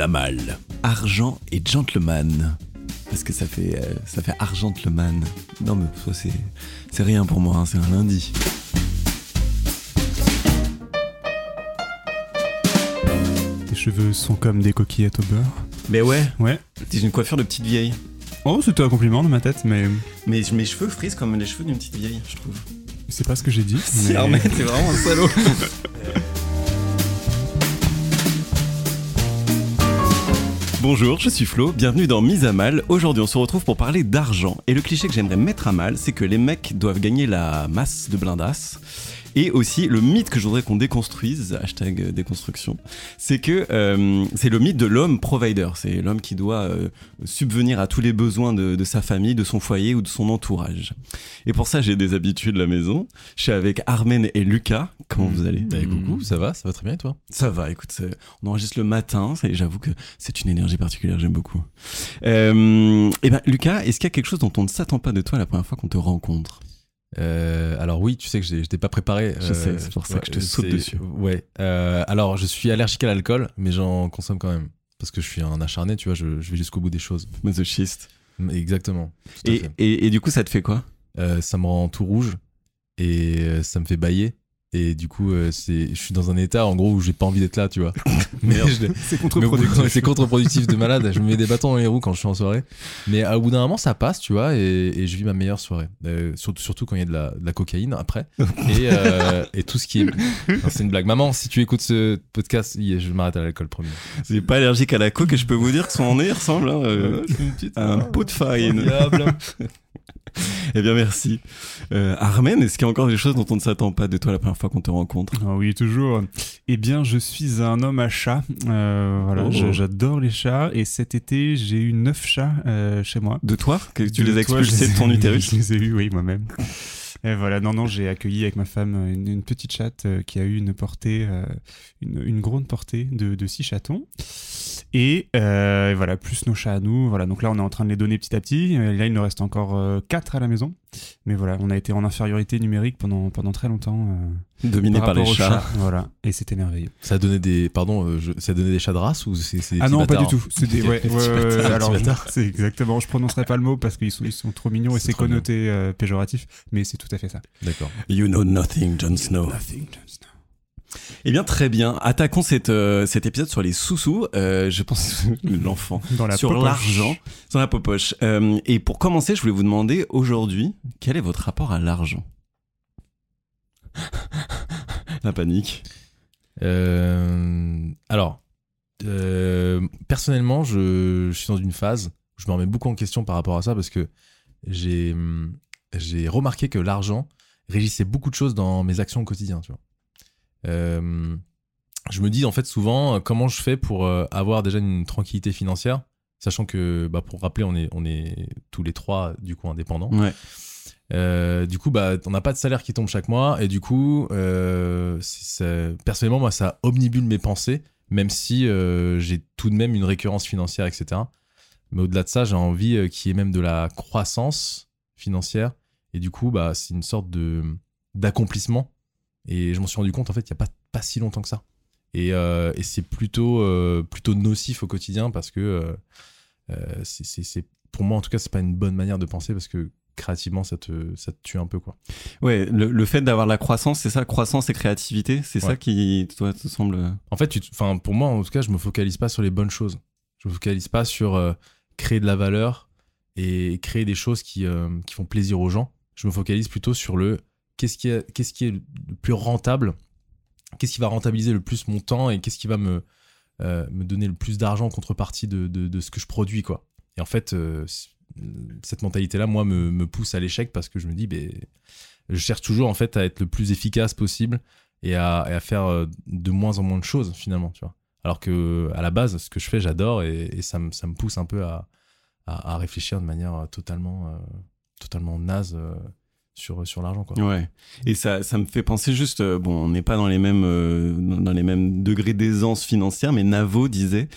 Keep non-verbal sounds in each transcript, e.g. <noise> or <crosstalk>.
Mise à mal. Argent et gentleman. Parce que ça fait, euh, ça fait argentleman. Non mais ça c'est, c'est rien pour moi, hein, c'est un lundi. Tes cheveux sont comme des coquillettes au beurre. Mais ouais, Ouais. t'es une coiffure de petite vieille. Oh, c'était un compliment dans ma tête, mais Mais mes cheveux frisent comme les cheveux d'une petite vieille, je trouve. c'est pas ce que j'ai dit. Si mais- t'es vraiment un salaud. <laughs> Bonjour, je suis Flo, bienvenue dans Mise à Mal. Aujourd'hui, on se retrouve pour parler d'argent. Et le cliché que j'aimerais mettre à mal, c'est que les mecs doivent gagner la masse de blindasse. Et aussi, le mythe que je voudrais qu'on déconstruise, hashtag euh, déconstruction, c'est que euh, c'est le mythe de l'homme provider. C'est l'homme qui doit euh, subvenir à tous les besoins de, de sa famille, de son foyer ou de son entourage. Et pour ça, j'ai des habitudes de la maison. Je suis avec Armen et Lucas. Comment vous allez? Bah, coucou, ça va, ça va très bien et toi? Ça va, écoute, on enregistre le matin, j'avoue que c'est une énergie particulière, j'aime beaucoup. Euh, et ben, Lucas, est-ce qu'il y a quelque chose dont on ne s'attend pas de toi la première fois qu'on te rencontre? Euh, Alors oui, tu sais que je t'ai pas préparé. Je sais, c'est pour ça que je te saute dessus. Ouais. euh, alors je suis allergique à l'alcool, mais j'en consomme quand même parce que je suis un acharné, tu vois. Je, je vais jusqu'au bout des choses. Masochiste. Exactement. Et, et, et du coup, ça te fait quoi? Euh, ça me rend tout rouge et euh, ça me fait bailler. Et du coup, euh, c'est, je suis dans un état en gros où j'ai pas envie d'être là, tu vois. <coughs> Mais <laughs> C'est contre-productif. <laughs> c'est contre-productif de malade. Je me mets des bâtons dans les roues quand je suis en soirée. Mais au bout d'un moment, ça passe, tu vois, et, et je vis ma meilleure soirée. Euh, surtout, surtout quand il y a de la, de la cocaïne après. <laughs> Et, euh, et tout ce qui est. C'est une blague. Maman, si tu écoutes ce podcast, je m'arrête à l'alcool, promis. C'est pas allergique à la coke et je peux vous dire que son nez ressemble hein, euh, à un pot de farine. <laughs> Eh bien, merci. Euh, Armen, est-ce qu'il y a encore des choses dont on ne s'attend pas de toi la première fois qu'on te rencontre? Ah oui, toujours. Eh bien, je suis un homme à chat. Euh, voilà, Oh. j'adore les chats. Et cet été, j'ai eu neuf chats euh, chez moi. De toi? Que tu De les as expulsés de ton utérus? Je les ai eus, oui, moi-même. Et voilà, non, non, j'ai accueilli avec ma femme une, une petite chatte euh, qui a eu une portée, euh, une, une grande portée de, six chatons. Et euh, voilà, plus nos chats à nous. Voilà, donc là, on est en train de les donner petit à petit. Euh, Là, il nous reste encore euh, quatre à la maison. Mais voilà, on a été en infériorité numérique pendant, pendant très longtemps. Dominé par, les chats. Voilà, et c'était merveilleux. Ça a donné des. Pardon, euh, je- ça a donné des chats de race ou c'est, Ah non, pas du tout. C'est des, ouais, Des ouais, ouais, alors, c'est exactement. Je prononcerai pas le mot parce qu'ils sont, ils sont trop mignons et C'est connoté euh, péjoratif, mais c'est tout à fait ça. D'accord. You know nothing, Jon Snow. Eh bien, très bien. Attaquons cette, euh, cet épisode sur les sous-sous. Euh, je pense <laughs> l'enfant. Dans la sur l'argent, sur la popoche. Euh, et pour commencer, je voulais vous demander aujourd'hui, quel est votre rapport à l'argent? <laughs> La panique. Euh, alors, euh, personnellement, je, je suis dans une phase où je me remets beaucoup en question par rapport à ça parce que j'ai hum, j'ai remarqué que l'argent régissait beaucoup de choses dans mes actions au quotidien, tu vois. Euh, je me dis en fait souvent comment je fais pour avoir déjà une tranquillité financière, sachant que, bah, pour rappeler, on est, on est tous les trois du coup indépendants. Ouais. Euh, du coup, bah, on n'a pas de salaire qui tombe chaque mois, et du coup, euh, personnellement, moi, ça omnibule mes pensées, même si euh, j'ai tout de même une récurrence financière, etc. Mais au-delà de ça, j'ai envie qu'il y ait même de la croissance financière, et du coup, bah, c'est une sorte de d'accomplissement. Et je m'en suis rendu compte, en fait, il n'y a pas, pas si longtemps que ça. Et, et c'est plutôt, plutôt nocif au quotidien parce que c'est- pour moi, en tout cas, c'est pas une bonne manière de penser parce que créativement, ça te, ça te tue un peu, quoi. Ouais, le, le fait d'avoir la croissance, c'est ça, croissance et créativité, c'est ça qui, toi, te semble. En fait, tu pour moi, en tout cas, je me focalise pas sur les bonnes choses. Je me focalise pas sur euh, créer de la valeur et créer des choses qui, euh, qui font plaisir aux gens. Je me focalise plutôt sur le qu'est-ce qui est, qu'est-ce qui est le plus rentable, qu'est-ce qui va rentabiliser le plus mon temps et qu'est-ce qui va me, euh, me donner le plus d'argent en contrepartie de, de, de ce que je produis, quoi. Et en fait, euh, cette mentalité-là, moi, me, pousse à l'échec parce que je me dis, ben, je cherche toujours en fait à être le plus efficace possible et à, faire euh, de moins en moins de choses finalement. Alors que à la base, ce que je fais, j'adore et, ça, me, pousse un peu à, réfléchir de manière euh, totalement, euh, totalement naze sur, sur l'argent, quoi. Ouais. Et ça, ça me fait penser juste, euh, bon, on n'est pas dans les mêmes, euh, dans les mêmes degrés d'aisance financière, mais Navo disait,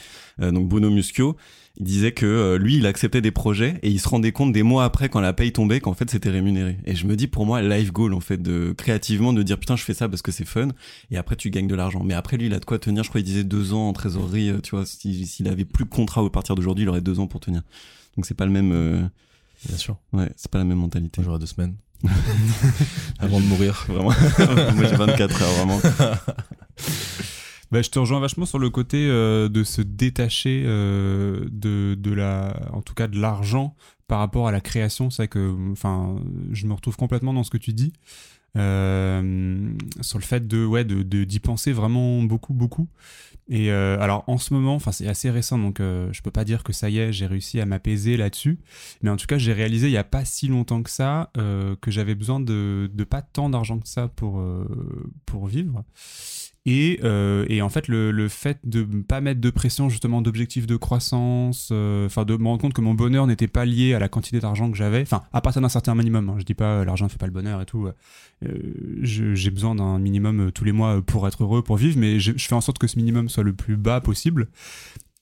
euh, donc Bruno Muschio, il disait que euh, lui, il acceptait des projets et il se rendait compte des mois après, quand la paye tombait, qu'en fait c'était rémunéré. Et je me dis, pour moi, life goal, en fait, de créativement, de dire putain, je fais ça parce que c'est fun, et après tu gagnes de l'argent. Mais après, lui, il a de quoi tenir. Je crois qu'il disait deux ans en trésorerie, euh, tu vois, si- s'il avait plus de contrat à partir d'aujourd'hui, il aurait deux ans pour tenir. Donc c'est pas le même, euh, Bien sûr. ouais, c'est pas la même mentalité. J'aurai deux semaines. <laughs> Avant de mourir. Vraiment. Moi j'ai 24 heures, vraiment. <laughs> Bah, je te rejoins vachement sur le côté euh, de se détacher euh, de, de la, en tout cas de l'argent par rapport à la création. C'est que, enfin, je me retrouve complètement dans ce que tu dis. Euh, sur le fait de ouais de d'y penser vraiment beaucoup beaucoup. Et euh, alors en ce moment enfin c'est assez récent donc euh, je peux pas dire que ça y est j'ai réussi à m'apaiser là-dessus. Mais en tout cas j'ai réalisé il y a pas si longtemps que ça euh, que j'avais besoin de de pas tant d'argent que ça pour euh, pour vivre et, euh, en fait, le, fait de ne pas mettre de pression, justement, d'objectifs de croissance, euh, enfin, de me rendre compte que mon bonheur n'était pas lié à la quantité d'argent que j'avais, enfin, à partir d'un certain minimum. hein. je dis pas euh, l'argent ne fait pas le bonheur et tout. euh, je- J'ai besoin d'un minimum euh, tous les mois euh, pour être heureux, pour vivre, mais je fais en sorte que ce minimum soit le plus bas possible.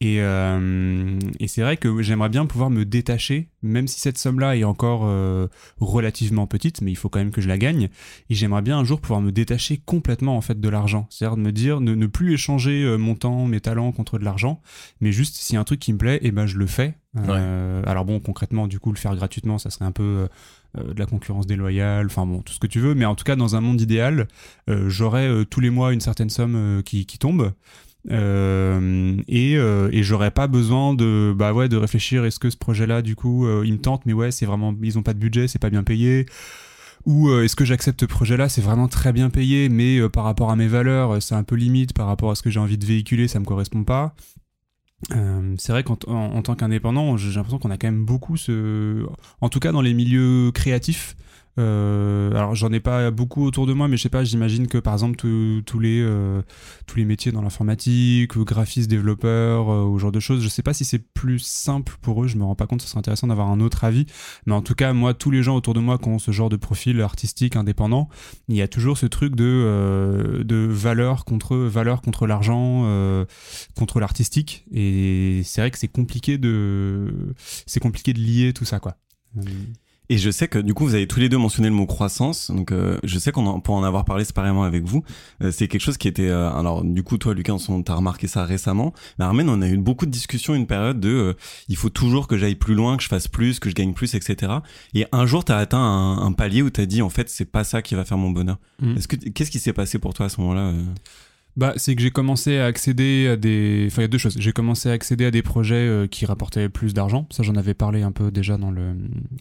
Et, euh, et c'est vrai que j'aimerais bien pouvoir me détacher, même si cette somme-là est encore euh, relativement petite, mais il faut quand même que je la gagne. Et j'aimerais bien un jour pouvoir me détacher complètement en fait de l'argent, c'est-à-dire de me dire ne, ne plus échanger euh, mon temps, mes talents contre de l'argent, mais juste s'il y a un truc qui me plaît, et ben je le fais. Euh, Alors bon, concrètement, du coup, le faire gratuitement, ça serait un peu euh, de la concurrence déloyale, enfin bon, tout ce que tu veux, mais en tout cas, dans un monde idéal, euh, j'aurais euh, tous les mois une certaine somme qui, qui tombe. Euh, et, euh, et j'aurais pas besoin de bah ouais de réfléchir est-ce que ce projet là du coup euh, il me tente? Mais ouais c'est vraiment ils ont pas de budget c'est pas bien payé. Ou euh, est-ce que j'accepte ce projet là c'est vraiment très bien payé mais par rapport à mes valeurs c'est un peu limite par rapport à ce que j'ai envie de véhiculer ça me correspond pas. C'est vrai qu'en en, en tant qu'indépendant j'ai l'impression qu'on a quand même beaucoup ce en tout cas dans les milieux créatifs euh, alors j'en ai pas beaucoup autour de moi, mais je sais pas, j'imagine que par exemple tous- les euh, tous les métiers dans l'informatique, ou graphiste, développeur, euh, ou ce genre de choses, je sais pas si c'est plus simple pour eux. Je me rends pas compte, ce serait intéressant d'avoir un autre avis. Mais en tout cas, moi, tous les gens autour de moi qui ont ce genre de profil artistique indépendant, il y a toujours ce truc de euh, de valeur contre valeur contre l'argent, contre l'artistique. Et c'est vrai que c'est compliqué de c'est compliqué de lier tout ça, quoi. Et je sais que du coup, vous avez tous les deux mentionné le mot croissance. Donc, euh, je sais qu'on en, pour en avoir parlé séparément avec vous, euh, c'est quelque chose qui était. euh, alors, du coup, toi, Lucas, on t'as remarqué ça récemment. Mais Armen, on a eu beaucoup de discussions, une période de. euh, il faut toujours que j'aille plus loin, que je fasse plus, que je gagne plus, etc. Et un jour, t'as atteint un, un palier où t'as dit, en fait, c'est pas ça qui va faire mon bonheur. Mhm. Est-ce que qu'est-ce qui s'est passé pour toi à ce moment-là Bah, c'est que j'ai commencé à accéder à des. Enfin, il y a deux choses. J'ai commencé à accéder à des projets euh, qui rapportaient plus d'argent. Ça, j'en avais parlé un peu déjà dans le,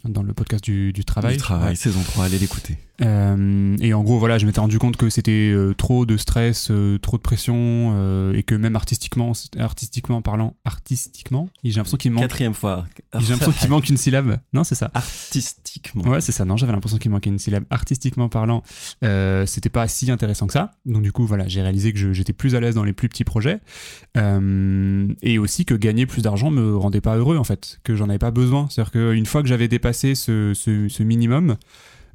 dans le podcast du, du travail. Du travail, saison 3, allez l'écouter. Euh, et en gros, voilà, je m'étais rendu compte que c'était euh, trop de stress, euh, trop de pression, euh, et que même artistiquement, artistiquement parlant, artistiquement, j'ai l'impression qu'il manque. Quatrième fois. J'ai l'impression qu'il manque une syllabe. Non, c'est ça. Artistiquement. Ouais, c'est ça. Non, j'avais l'impression qu'il manquait une syllabe. Artistiquement parlant, euh, c'était pas si intéressant que ça. Donc du coup, voilà, j'ai réalisé que j'étais plus à l'aise dans les plus petits projets, Euh, et aussi que gagner plus d'argent me rendait pas heureux en fait, que j'en avais pas besoin. C'est-à-dire qu'une fois que j'avais dépassé ce, ce- ce minimum,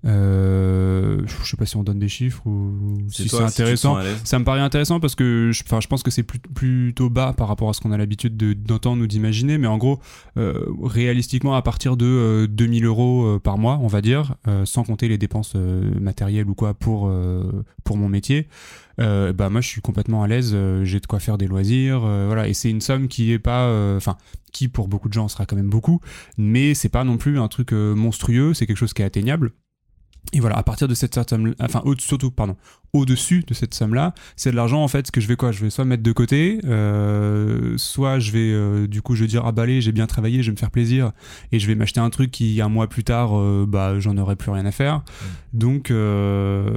euh, je sais pas si on donne des chiffres ou si c'est si intéressant. Ça me paraît intéressant parce que je, enfin, je pense que c'est plutôt bas par rapport à ce qu'on a l'habitude de- d'entendre ou d'imaginer, mais en gros, euh, réalistiquement, à partir de euh, 2000 euros euh, par mois, on va dire, euh, sans compter les dépenses euh, matérielles ou quoi pour, euh, pour mon métier, euh, bah moi je suis complètement à l'aise, euh, j'ai de quoi faire des loisirs, euh, voilà, et c'est une somme qui est pas, euh, enfin, qui pour beaucoup de gens sera quand même beaucoup, mais c'est pas non plus un truc monstrueux, c'est quelque chose qui est atteignable. Et voilà, à partir de cette certaine, enfin, au- surtout, pardon, au-dessus de cette somme-là, c'est de l'argent en fait que je vais quoi? Je vais soit mettre de côté, euh, soit je vais euh, du coup je vais dire ah bah allez j'ai bien travaillé, je vais me faire plaisir et je vais m'acheter un truc qui un mois plus tard euh, bah j'en aurai plus rien à faire. Donc euh,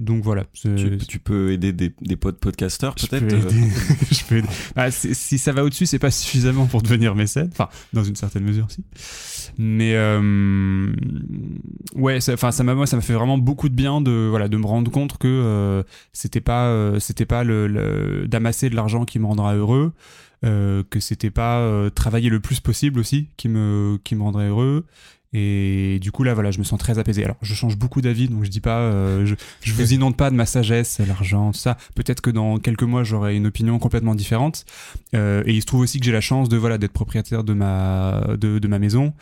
donc voilà. Tu, tu peux aider des, des potes podcasteurs peut-être euh. <laughs> <laughs> Je peux aider. Ah, c'est- si ça va au-dessus, c'est pas suffisamment pour devenir mécène. Enfin, dans une certaine mesure, si. Mais euh, ouais, ça- enfin, ça m'a ça m'a fait vraiment beaucoup de bien de voilà de me rendre compte que euh, c'était pas euh, c'était pas le, d'amasser de l'argent qui me rendra heureux. euh, que c'était pas travailler le plus possible aussi qui me rendrait heureux et du coup là voilà je me sens très apaisé. Alors je change beaucoup d'avis donc je dis pas euh, je, je vous inonde pas de ma sagesse l'argent tout ça. Peut-être que dans quelques mois j'aurai une opinion complètement différente. Euh, et il se trouve aussi que j'ai la chance de voilà d'être propriétaire de ma de, de ma maison.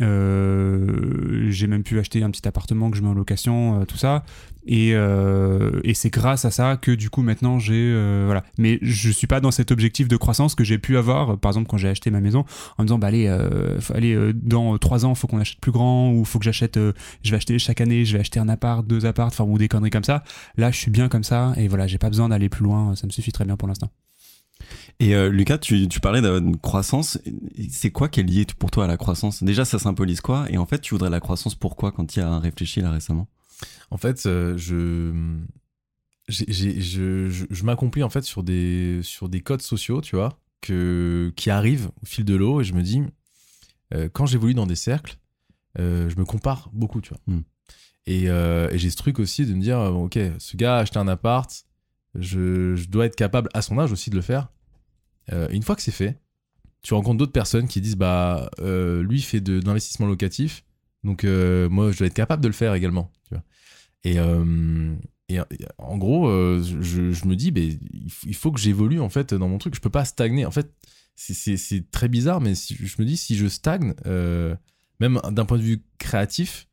Euh, j'ai même pu acheter un petit appartement que je mets en location euh, tout ça. Et, euh, et c'est grâce à ça que du coup maintenant j'ai euh, voilà. Mais je suis pas dans cet objectif de croissance que j'ai pu avoir par exemple quand j'ai acheté ma maison en me disant bah allez, allez dans trois ans faut qu'on achète plus grand ou faut que j'achète euh, je vais acheter chaque année je vais acheter un appart deux apparts enfin ou des conneries comme ça. Là je suis bien comme ça et voilà j'ai pas besoin d'aller plus loin. Ça me suffit très bien pour l'instant. Et euh, Lucas, tu, tu parlais de croissance. C'est quoi qui est lié pour toi à la croissance? Déjà, ça symbolise quoi? Et en fait, tu voudrais la croissance pourquoi quand tu y as réfléchi là récemment? En fait, euh, je, j'ai- j'ai- je, je, je m'accomplis en fait sur des, sur des codes sociaux, tu vois, que, qui arrivent au fil de l'eau et je me dis, euh, quand j'évolue dans des cercles, euh, je me compare beaucoup, tu vois. Hmm. Et, euh, et j'ai ce truc aussi de me dire, euh, ok, ce gars a acheté un appart, je, je dois être capable à son âge aussi de le faire. Euh, une fois que c'est fait, tu rencontres d'autres personnes qui disent, bah, lui fait de, de l'investissement locatif, donc moi je dois être capable de le faire également, tu vois. Et, et, en gros, je, je me dis, ben, il, faut, que j'évolue en fait dans mon truc. Je peux pas stagner. En fait, c'est- très bizarre, mais si- je me dis, si je stagne, même d'un point de vue créatif,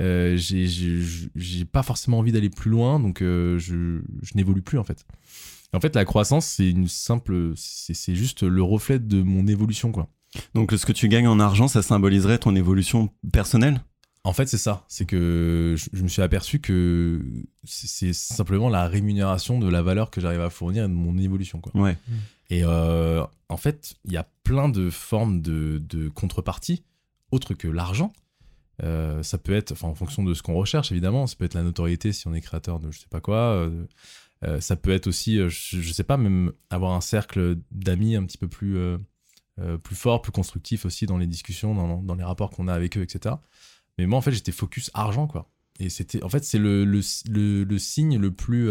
euh, j'ai- pas forcément envie d'aller plus loin, donc euh, je, je n'évolue plus en fait. En fait, la croissance, c'est une simple, c'est c'est juste le reflet de mon évolution, quoi. Donc, ce que tu gagnes en argent, ça symboliserait ton évolution personnelle? En fait, c'est ça. C'est que je, je me suis aperçu que c'est c'est simplement la rémunération de la valeur que j'arrive à fournir et de mon évolution. Quoi. Ouais. Et euh, en fait, il y a plein de formes de, de contrepartie autres que l'argent. Euh, ça peut être, enfin, en fonction de ce qu'on recherche, évidemment, ça peut être la notoriété si on est créateur de je sais pas quoi. euh, euh, ça peut être aussi, je, je sais pas, même avoir un cercle d'amis un petit peu plus, plus fort, plus constructif aussi dans les discussions, dans, les rapports qu'on a avec eux, etc. Mais moi, en fait, j'étais focus argent, quoi. Et c'était, en fait, c'est le, signe le plus,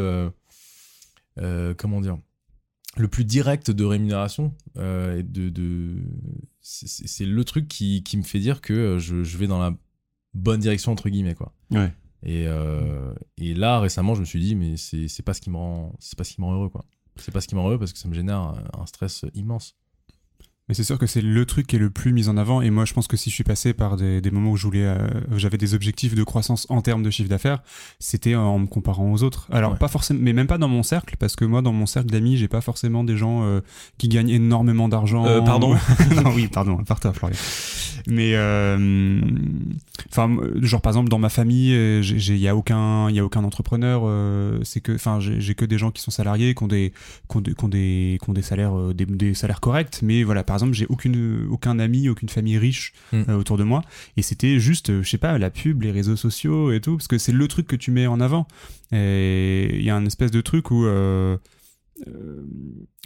comment dire, le plus direct de rémunération. euh, et de, de, c'est- le truc qui, qui me fait dire que euh, je, je vais dans la bonne direction, entre guillemets, quoi. Ouais. Et, euh, et là, récemment, je me suis dit, mais c'est pas ce qui me rend, c'est pas ce qui me rend heureux. C'est pas ce qui me rend heureux parce que ça me génère un stress immense. Mais c'est sûr que c'est le truc qui est le plus mis en avant. Et moi, je pense que si je suis passé par des, des moments où je voulais, euh, j'avais des objectifs de croissance en termes de chiffre d'affaires, c'était en me comparant aux autres. Alors, Ouais. pas forcément, mais même pas dans mon cercle, parce que moi, dans mon cercle d'amis, j'ai pas forcément des gens euh, qui gagnent énormément d'argent. Euh, pardon. <laughs> non, <laughs> oui, pardon, par toi, Florian. Mais, euh, enfin, genre par exemple, dans ma famille, il y a aucun, il y a aucun entrepreneur. euh, c'est que, enfin, j'ai que des gens qui sont salariés, qui ont des, qui ont des, qui ont des, qui ont des salaires, des, des salaires corrects. Mais voilà, par exemple, j'ai aucune, aucun ami, aucune famille riche Mm. euh, autour de moi. Et c'était juste, euh, je sais pas, la pub, les réseaux sociaux et tout, parce que c'est le truc que tu mets en avant. Et il y a un espèce de truc où. euh, euh,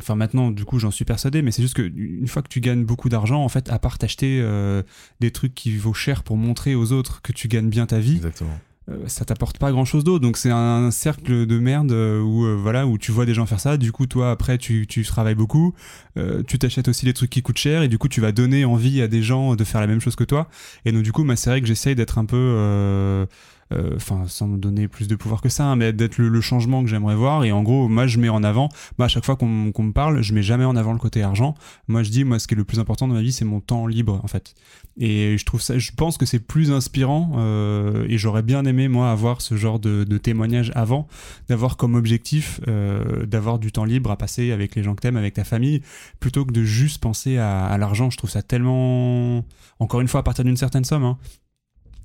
Enfin maintenant, du coup, j'en suis persuadé, mais c'est juste que une fois que tu gagnes beaucoup d'argent, en fait, à part t'acheter euh, des trucs qui vaut cher pour montrer aux autres que tu gagnes bien ta vie, Exactement. Euh, ça t'apporte pas grand chose d'autre. Donc c'est un cercle de merde euh, où euh, voilà où tu vois des gens faire ça. Du coup, toi après tu, tu travailles beaucoup, tu t'achètes aussi des trucs qui coûtent cher et du coup tu vas donner envie à des gens de faire la même chose que toi. Et donc du coup, moi c'est vrai que j'essaye d'être un peu enfin sans me donner plus de pouvoir que ça, hein, mais d'être le, changement que j'aimerais voir. Et en gros, moi je mets en avant, moi à chaque fois qu'on me parle, je mets jamais en avant le côté argent. Moi je dis, moi ce qui est le plus important dans ma vie, c'est mon temps libre en fait. Et je trouve ça, je pense que c'est plus inspirant euh, et j'aurais bien aimé moi avoir ce genre de, témoignage avant, d'avoir comme objectif euh, d'avoir du temps libre à passer avec les gens que t'aimes, avec ta famille, plutôt que de juste penser à, à l'argent. Je trouve ça tellement, encore une fois à partir d'une certaine somme, hein,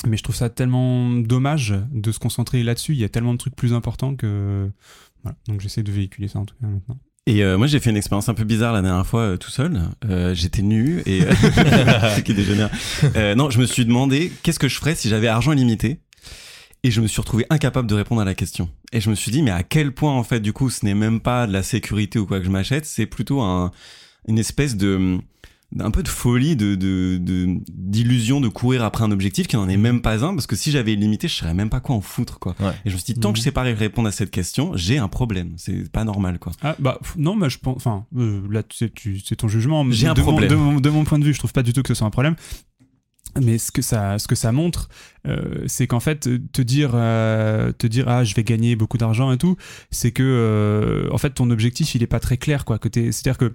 Mais je trouve ça tellement dommage de se concentrer là-dessus. Il y a tellement de trucs plus importants que. Voilà. Donc j'essaie de véhiculer ça en tout cas maintenant. Et euh, moi, j'ai fait une expérience un peu bizarre la dernière fois, euh, tout seul. Euh, J'étais nu et <laughs> <laughs> ce qui dégénère. Euh, non, je me suis demandé qu'est-ce que je ferais si j'avais argent illimité. Et je me suis retrouvé incapable de répondre à la question. Et je me suis dit, mais à quel point, en fait, du coup, ce n'est même pas de la sécurité ou quoi que je m'achète, c'est plutôt un, une espèce de un peu de folie, de de- de- d'illusion de, courir après un objectif qui n'en est même pas un, parce que si j'avais illimité, je saurais même pas quoi en foutre, quoi. Ouais. Et je me suis dit, tant que je sais pas répondre à cette question, j'ai un problème. C'est pas normal, quoi. Ah bah non, mais je pense. Enfin, euh, là, c'est ton jugement. J'ai un de mon- problème. de, mon, de mon point de vue, je trouve pas du tout que ce soit un problème. Mais ce que ça, ce que ça montre, euh, c'est qu'en fait, te dire, euh, te dire, ah, je vais gagner beaucoup d'argent et tout, c'est que, euh, en fait, ton objectif, il est pas très clair, quoi. que C'est-à-dire que,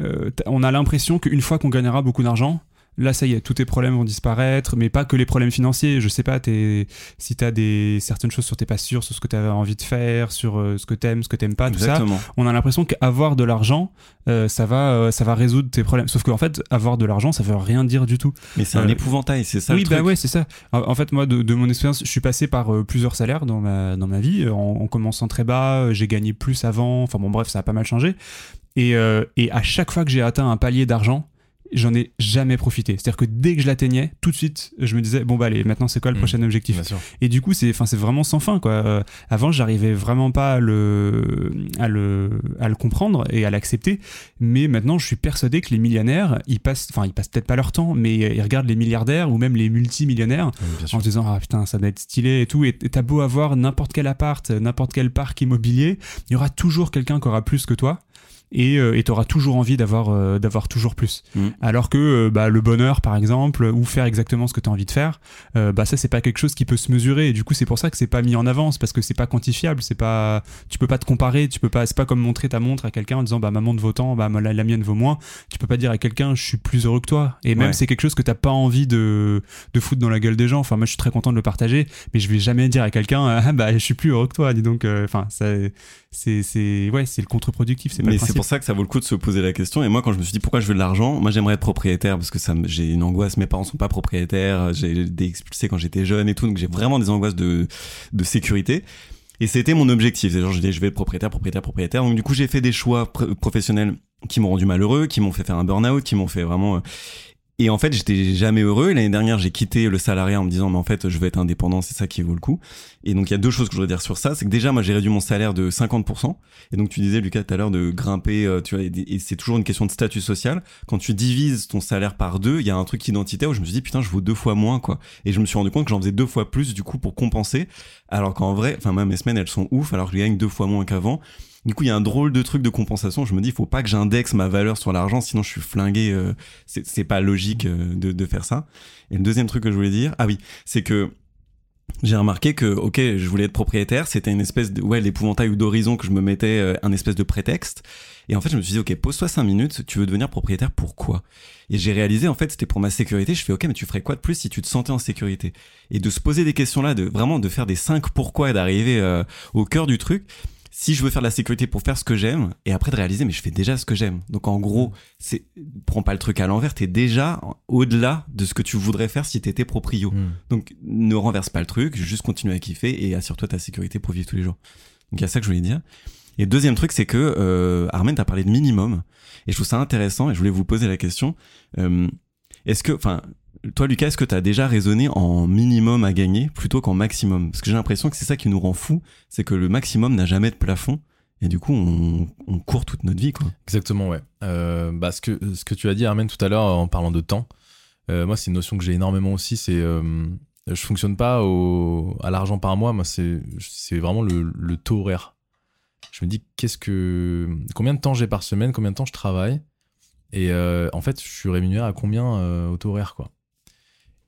euh, on a l'impression qu'une fois qu'on gagnera beaucoup d'argent, là, ça y est, tous tes problèmes vont disparaître, mais pas que les problèmes financiers. Je sais pas, t'es, si t'as des certaines choses sur t'es pas sûr, sur ce que t'as envie de faire, sur euh, ce que t'aimes, ce que t'aimes pas, tout ça Exactement. on a l'impression qu'avoir de l'argent, euh, ça va, euh, ça va résoudre tes problèmes. Sauf qu'en fait, avoir de l'argent, ça veut rien dire du tout. Mais c'est un épouvantail, c'est ça oui, le bah ouais, c'est ça. En, fait, moi, de, de mon expérience, je suis passé par plusieurs salaires dans ma dans ma vie. En, en commençant très bas, j'ai gagné plus avant. Enfin bon, bref, ça a pas mal changé. Et, euh, et à chaque fois que j'ai atteint un palier d'argent, j'en ai jamais profité. C'est-à-dire que dès que je l'atteignais, tout de suite, je me disais bon bah allez, maintenant c'est quoi le Mm. prochain objectif et du coup, c'est, enfin, c'est vraiment sans fin, quoi. Euh, avant, j'arrivais vraiment pas à le, à le, à le comprendre et à l'accepter. Mais maintenant, je suis persuadé que les millionnaires, ils passent, enfin, ils passent peut-être pas leur temps, mais ils regardent les milliardaires ou même les multimillionnaires Oui, en se disant ah putain ça va être stylé et tout et t'as beau avoir n'importe quel appart n'importe quel parc immobilier il y aura toujours quelqu'un qui aura plus que toi et euh, et t'auras toujours envie d'avoir euh, d'avoir toujours plus Mm. alors que euh, bah, le bonheur par exemple ou faire exactement ce que t'as envie de faire euh, bah ça c'est pas quelque chose qui peut se mesurer et du coup c'est pour ça que c'est pas mis en avance parce que c'est pas quantifiable c'est pas tu peux pas te comparer tu peux pas c'est pas comme montrer ta montre à quelqu'un en disant bah ma montre vaut tant bah la, la mienne vaut moins tu peux pas dire à quelqu'un je suis plus heureux que toi et même Ouais. c'est quelque chose que t'as pas envie de de foutre dans la gueule des gens. Enfin, moi, je suis très content de le partager, mais je vais jamais dire à quelqu'un, ah bah, je suis plus heureux que toi. Dis donc, euh, enfin, ça, c'est, c'est, ouais, c'est le contre-productif. C'est Mais c'est pour ça que ça vaut le coup de se poser la question. Et moi, quand je me suis dit pourquoi je veux de l'argent, moi j'aimerais être propriétaire parce que ça, j'ai une angoisse. Mes parents sont pas propriétaires. J'ai été expulsé quand j'étais jeune et tout, donc j'ai vraiment des angoisses de de sécurité. Et c'était mon objectif. C'est genre, je dis, je vais être propriétaire, propriétaire, propriétaire. Donc du coup, j'ai fait des choix pr- professionnels qui m'ont rendu malheureux, qui m'ont fait faire un burn-out, qui m'ont fait vraiment. Et en fait, j'étais jamais heureux. L'année dernière, j'ai quitté le salariat en me disant, mais en fait, je veux être indépendant, c'est ça qui vaut le coup. Et donc, il y a deux choses que je voudrais dire sur ça. C'est que déjà, moi, j'ai réduit mon salaire de 50%. Et donc, tu disais, Lucas, tout à l'heure, de grimper, euh, tu vois, et c'est toujours une question de statut social. Quand tu divises ton salaire par deux, il y a un truc identitaire où je me suis dit, putain, je vaux deux fois moins, quoi. Et je me suis rendu compte que j'en faisais deux fois plus, du coup, pour compenser. Alors qu'en vrai, enfin, moi, mes semaines, elles sont ouf, alors que je gagne deux fois moins qu'avant. Du coup, il y a un drôle de truc de compensation. Je me dis, faut pas que j'indexe ma valeur sur l'argent, sinon je suis flingué. euh, c'est pas logique euh, de, faire ça. Et le deuxième truc que je voulais dire, ah oui, c'est que j'ai remarqué que, ok, je voulais être propriétaire, c'était une espèce de, ouais, l'épouvantail ou d'horizon que je me mettais, euh, un espèce de prétexte. Et en fait, je me suis dit, ok, pose-toi cinq minutes, tu veux devenir propriétaire, pourquoi? Et j'ai réalisé, en fait, c'était pour ma sécurité. Je fais, ok, mais tu ferais quoi de plus si tu te sentais en sécurité? Et de se poser des questions-là, de vraiment de faire des cinq pourquoi et d'arriver euh, au cœur du truc. Si je veux faire de la sécurité pour faire ce que j'aime, et après de réaliser, mais je fais déjà ce que j'aime. Donc en gros, c'est prends pas le truc à l'envers, t'es déjà au-delà de ce que tu voudrais faire si t'étais proprio. Mm. Donc ne renverse pas le truc, juste continue à kiffer et assure-toi ta sécurité pour vivre tous les jours. Donc il y a ça que je voulais dire. Et deuxième truc, c'est que euh, Armen t'a parlé de minimum et je trouve ça intéressant et je voulais vous poser la question. Euh, est-ce que, enfin, toi Lucas, est-ce que t'as déjà raisonné en minimum à gagner plutôt qu'en maximum? Parce que j'ai l'impression que c'est ça qui nous rend fous, c'est que le maximum n'a jamais de plafond et du coup on, court toute notre vie quoi. Exactement, ouais. Euh, bah, ce, que, ce que tu as dit, Armen, tout à l'heure en parlant de temps, euh, moi, c'est une notion que j'ai énormément aussi. C'est, euh, je fonctionne pas au, à l'argent par mois. Moi, c'est, vraiment le, le taux horaire. Je me dis, qu'est-ce que, combien de temps j'ai par semaine, combien de temps je travaille, et euh, en fait, je suis rémunéré à combien au taux horaire, quoi?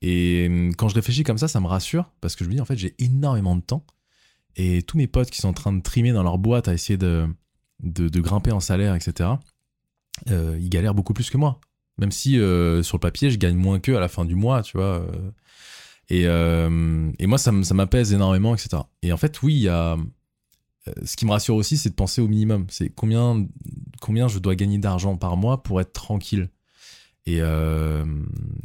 Et euh, quand je réfléchis comme ça, ça me rassure parce que je me dis, en fait, j'ai énormément de temps. Et tous mes potes qui sont en train de trimer dans leur boîte à essayer de, grimper en salaire, etc., euh, ils galèrent beaucoup plus que moi. Même si euh, sur le papier, je gagne moins qu'eux à la fin du mois, tu vois. Et, et moi, ça, m'apaise énormément, etc. Et en fait, oui, il y a. Ce qui me rassure aussi, c'est de penser au minimum. C'est combien, combien je dois gagner d'argent par mois pour être tranquille. Et, euh,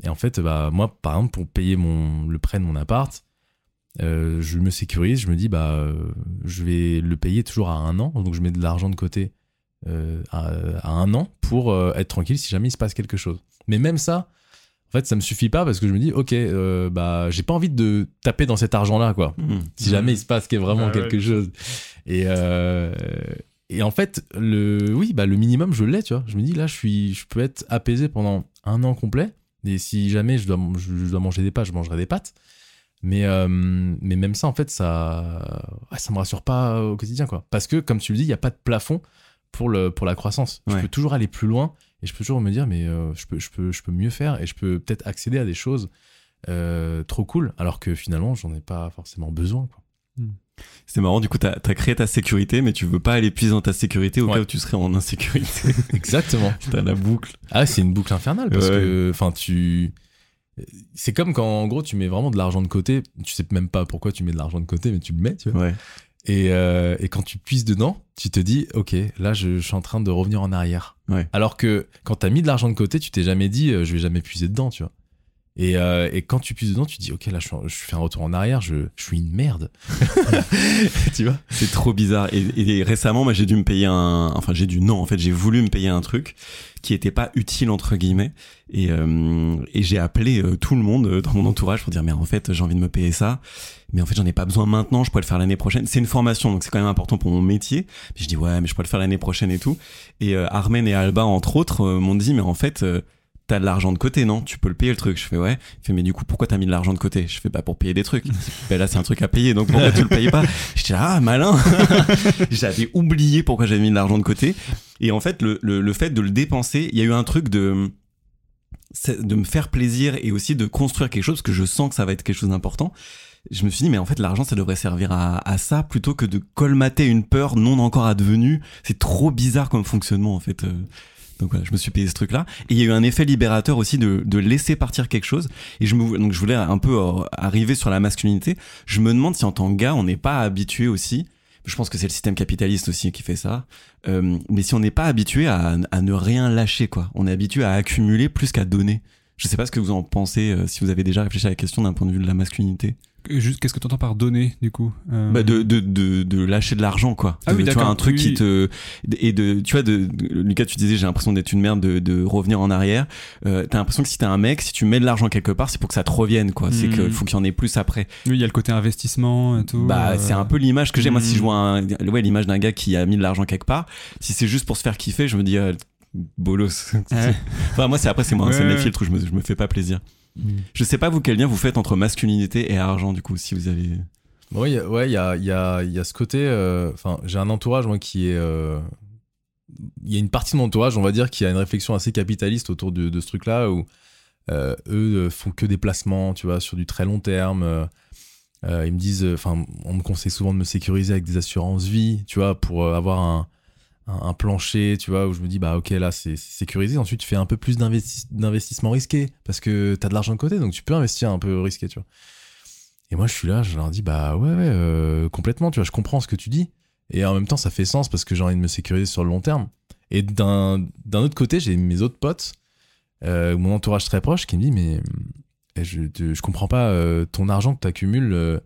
et en fait, bah, moi, par exemple, pour payer mon, le prêt de mon appart, euh, je me sécurise, je me dis, bah, euh, je vais le payer toujours à un an. Donc, je mets de l'argent de côté à, à un an pour être tranquille si jamais il se passe quelque chose. Mais même ça, en fait, ça me suffit pas parce que je me dis, ok, bah, j'ai pas envie de taper dans cet argent-là, quoi. Mmh. Si jamais il se passe qu'il y a vraiment Ah ouais, quelque chose. Et, et en fait, le, oui, bah, le minimum, je l'ai, tu vois. Je me dis, là, je, suis, je peux être apaisé pendant un an complet. Et si jamais je dois, je, je dois manger des pâtes, je mangerai des pâtes. Mais, euh, mais même ça, en fait, ça, ça me rassure pas au quotidien, quoi. Parce que, comme tu le dis, il n'y a pas de plafond pour, le, pour la croissance. Je peux toujours aller plus loin et je peux toujours me dire, mais euh, je, peux, je, peux, je peux mieux faire et je peux peut-être accéder à des choses euh, trop cool, alors que finalement, j'en ai pas forcément besoin, quoi. C'est marrant, du coup, t'as as créé ta sécurité, mais tu veux pas aller plus dans ta sécurité au Ouais. cas où tu serais en insécurité. <laughs> Exactement. <laughs> T'as la boucle. Ah, c'est une boucle infernale parce Ouais. que, enfin, tu. C'est comme quand, en gros, tu mets vraiment de l'argent de côté. Tu sais même pas pourquoi tu mets de l'argent de côté, mais tu le mets, tu vois. Ouais. Et, euh, et quand tu puisses dedans, tu te dis, ok, là, je, je suis en train de revenir en arrière. Ouais. Alors que quand t'as mis de l'argent de côté, tu t'es jamais dit, euh, je vais jamais puiser dedans, tu vois. Et, euh, et quand tu puisses dedans, tu te dis, ok, là, je, fais un retour en arrière, je, je suis une merde. <laughs> <laughs> tu vois C'est trop bizarre. Et, et récemment, moi, j'ai dû me payer un. Enfin, j'ai dû. Non, en fait, j'ai voulu me payer un truc qui était pas utile entre guillemets. Et, euh, et j'ai appelé euh, tout le monde euh, dans mon entourage pour dire mais en fait, j'ai envie de me payer ça. Mais en fait, j'en ai pas besoin maintenant. Je pourrais le faire l'année prochaine. C'est une formation, donc c'est quand même important pour mon métier. Puis je dis ouais, mais je pourrais le faire l'année prochaine et tout. Et euh, Armen et Alba, entre autres, m'ont dit mais en fait. Euh, T'as de l'argent de côté, non? Tu peux le payer le truc. Je fais ouais. Il fait mais du coup pourquoi t'as mis de l'argent de côté? Je fais bah pour payer des trucs. <laughs> ben là c'est un truc à payer donc pourquoi tu le payes pas? <laughs> J'étais ah malin. <laughs> j'avais oublié pourquoi j'avais mis de l'argent de côté. Et en fait le, le, le fait de le dépenser, il y a eu un truc de de me faire plaisir et aussi de construire quelque chose parce que je sens que ça va être quelque chose d'important. Je me suis dit mais en fait l'argent ça devrait servir à, à ça plutôt que de colmater une peur non encore advenue. C'est trop bizarre comme fonctionnement en fait. Donc voilà, je me suis payé ce truc-là. Et il y a eu un effet libérateur aussi de, de laisser partir quelque chose. Et je me, donc je voulais un peu euh, arriver sur la masculinité. Je me demande si en tant que gars, on n'est pas habitué aussi. Je pense que c'est le système capitaliste aussi qui fait ça. Euh, mais si on n'est pas habitué à, à ne rien lâcher, quoi. On est habitué à accumuler plus qu'à donner. Je sais pas ce que vous en pensez, euh, si vous avez déjà réfléchi à la question d'un point de vue de la masculinité. Juste, qu'est-ce que tu entends par donner, du coup Euh, Bah de, de, de, de lâcher de l'argent quoi. Ah oui, tu vois un truc Oui, qui te et de tu vois de, Lucas tu disais j'ai l'impression d'être une merde de, de revenir en arrière. Euh, t'as l'impression que si t'es un mec si tu mets de l'argent quelque part c'est pour que ça te revienne quoi. C'est qu'il faut qu'il y en ait plus après. Oui, il y a le côté investissement et tout. Bah euh, c'est un peu l'image que j'ai moi si je vois un, ouais l'image d'un gars qui a mis de l'argent quelque part. Si c'est juste pour se faire kiffer je me dis euh, bolos. Ouais. <laughs> enfin moi c'est après c'est moi Ouais, c'est mes filtres où je me, je me fais pas plaisir. Mhm. Je sais pas vous quel lien vous faites entre masculinité et argent du coup si vous avez. Y a- ouais, il y a, y, a, y a ce côté. euh, Enfin, j'ai un entourage, moi, qui est. euh, Il y a une partie de mon entourage, on va dire, qui a une réflexion assez capitaliste autour de, ce truc-là, où euh, eux euh, font que des placements, tu vois, sur du très long terme. euh, euh, ils me disent. Enfin, on me conseille souvent de me sécuriser avec des assurances vie, tu vois, pour euh, avoir un, un, plancher, tu vois, où je me dis, bah, ok, là, c'est sécurisé. Ensuite, tu fais un peu plus d'investi- d'investissement risqué, parce que tu as de l'argent de côté, donc tu peux investir un peu risqué, tu vois. Et moi, je suis là, je leur dis, bah ouais, ouais, euh, complètement, tu vois, je comprends ce que tu dis. Et en même temps, ça fait sens parce que j'ai envie de me sécuriser sur le long terme. Et d'un autre côté, j'ai mes autres potes, euh, mon entourage très proche, qui me dit, mais euh, je, je comprends pas, ton argent que tu accumules,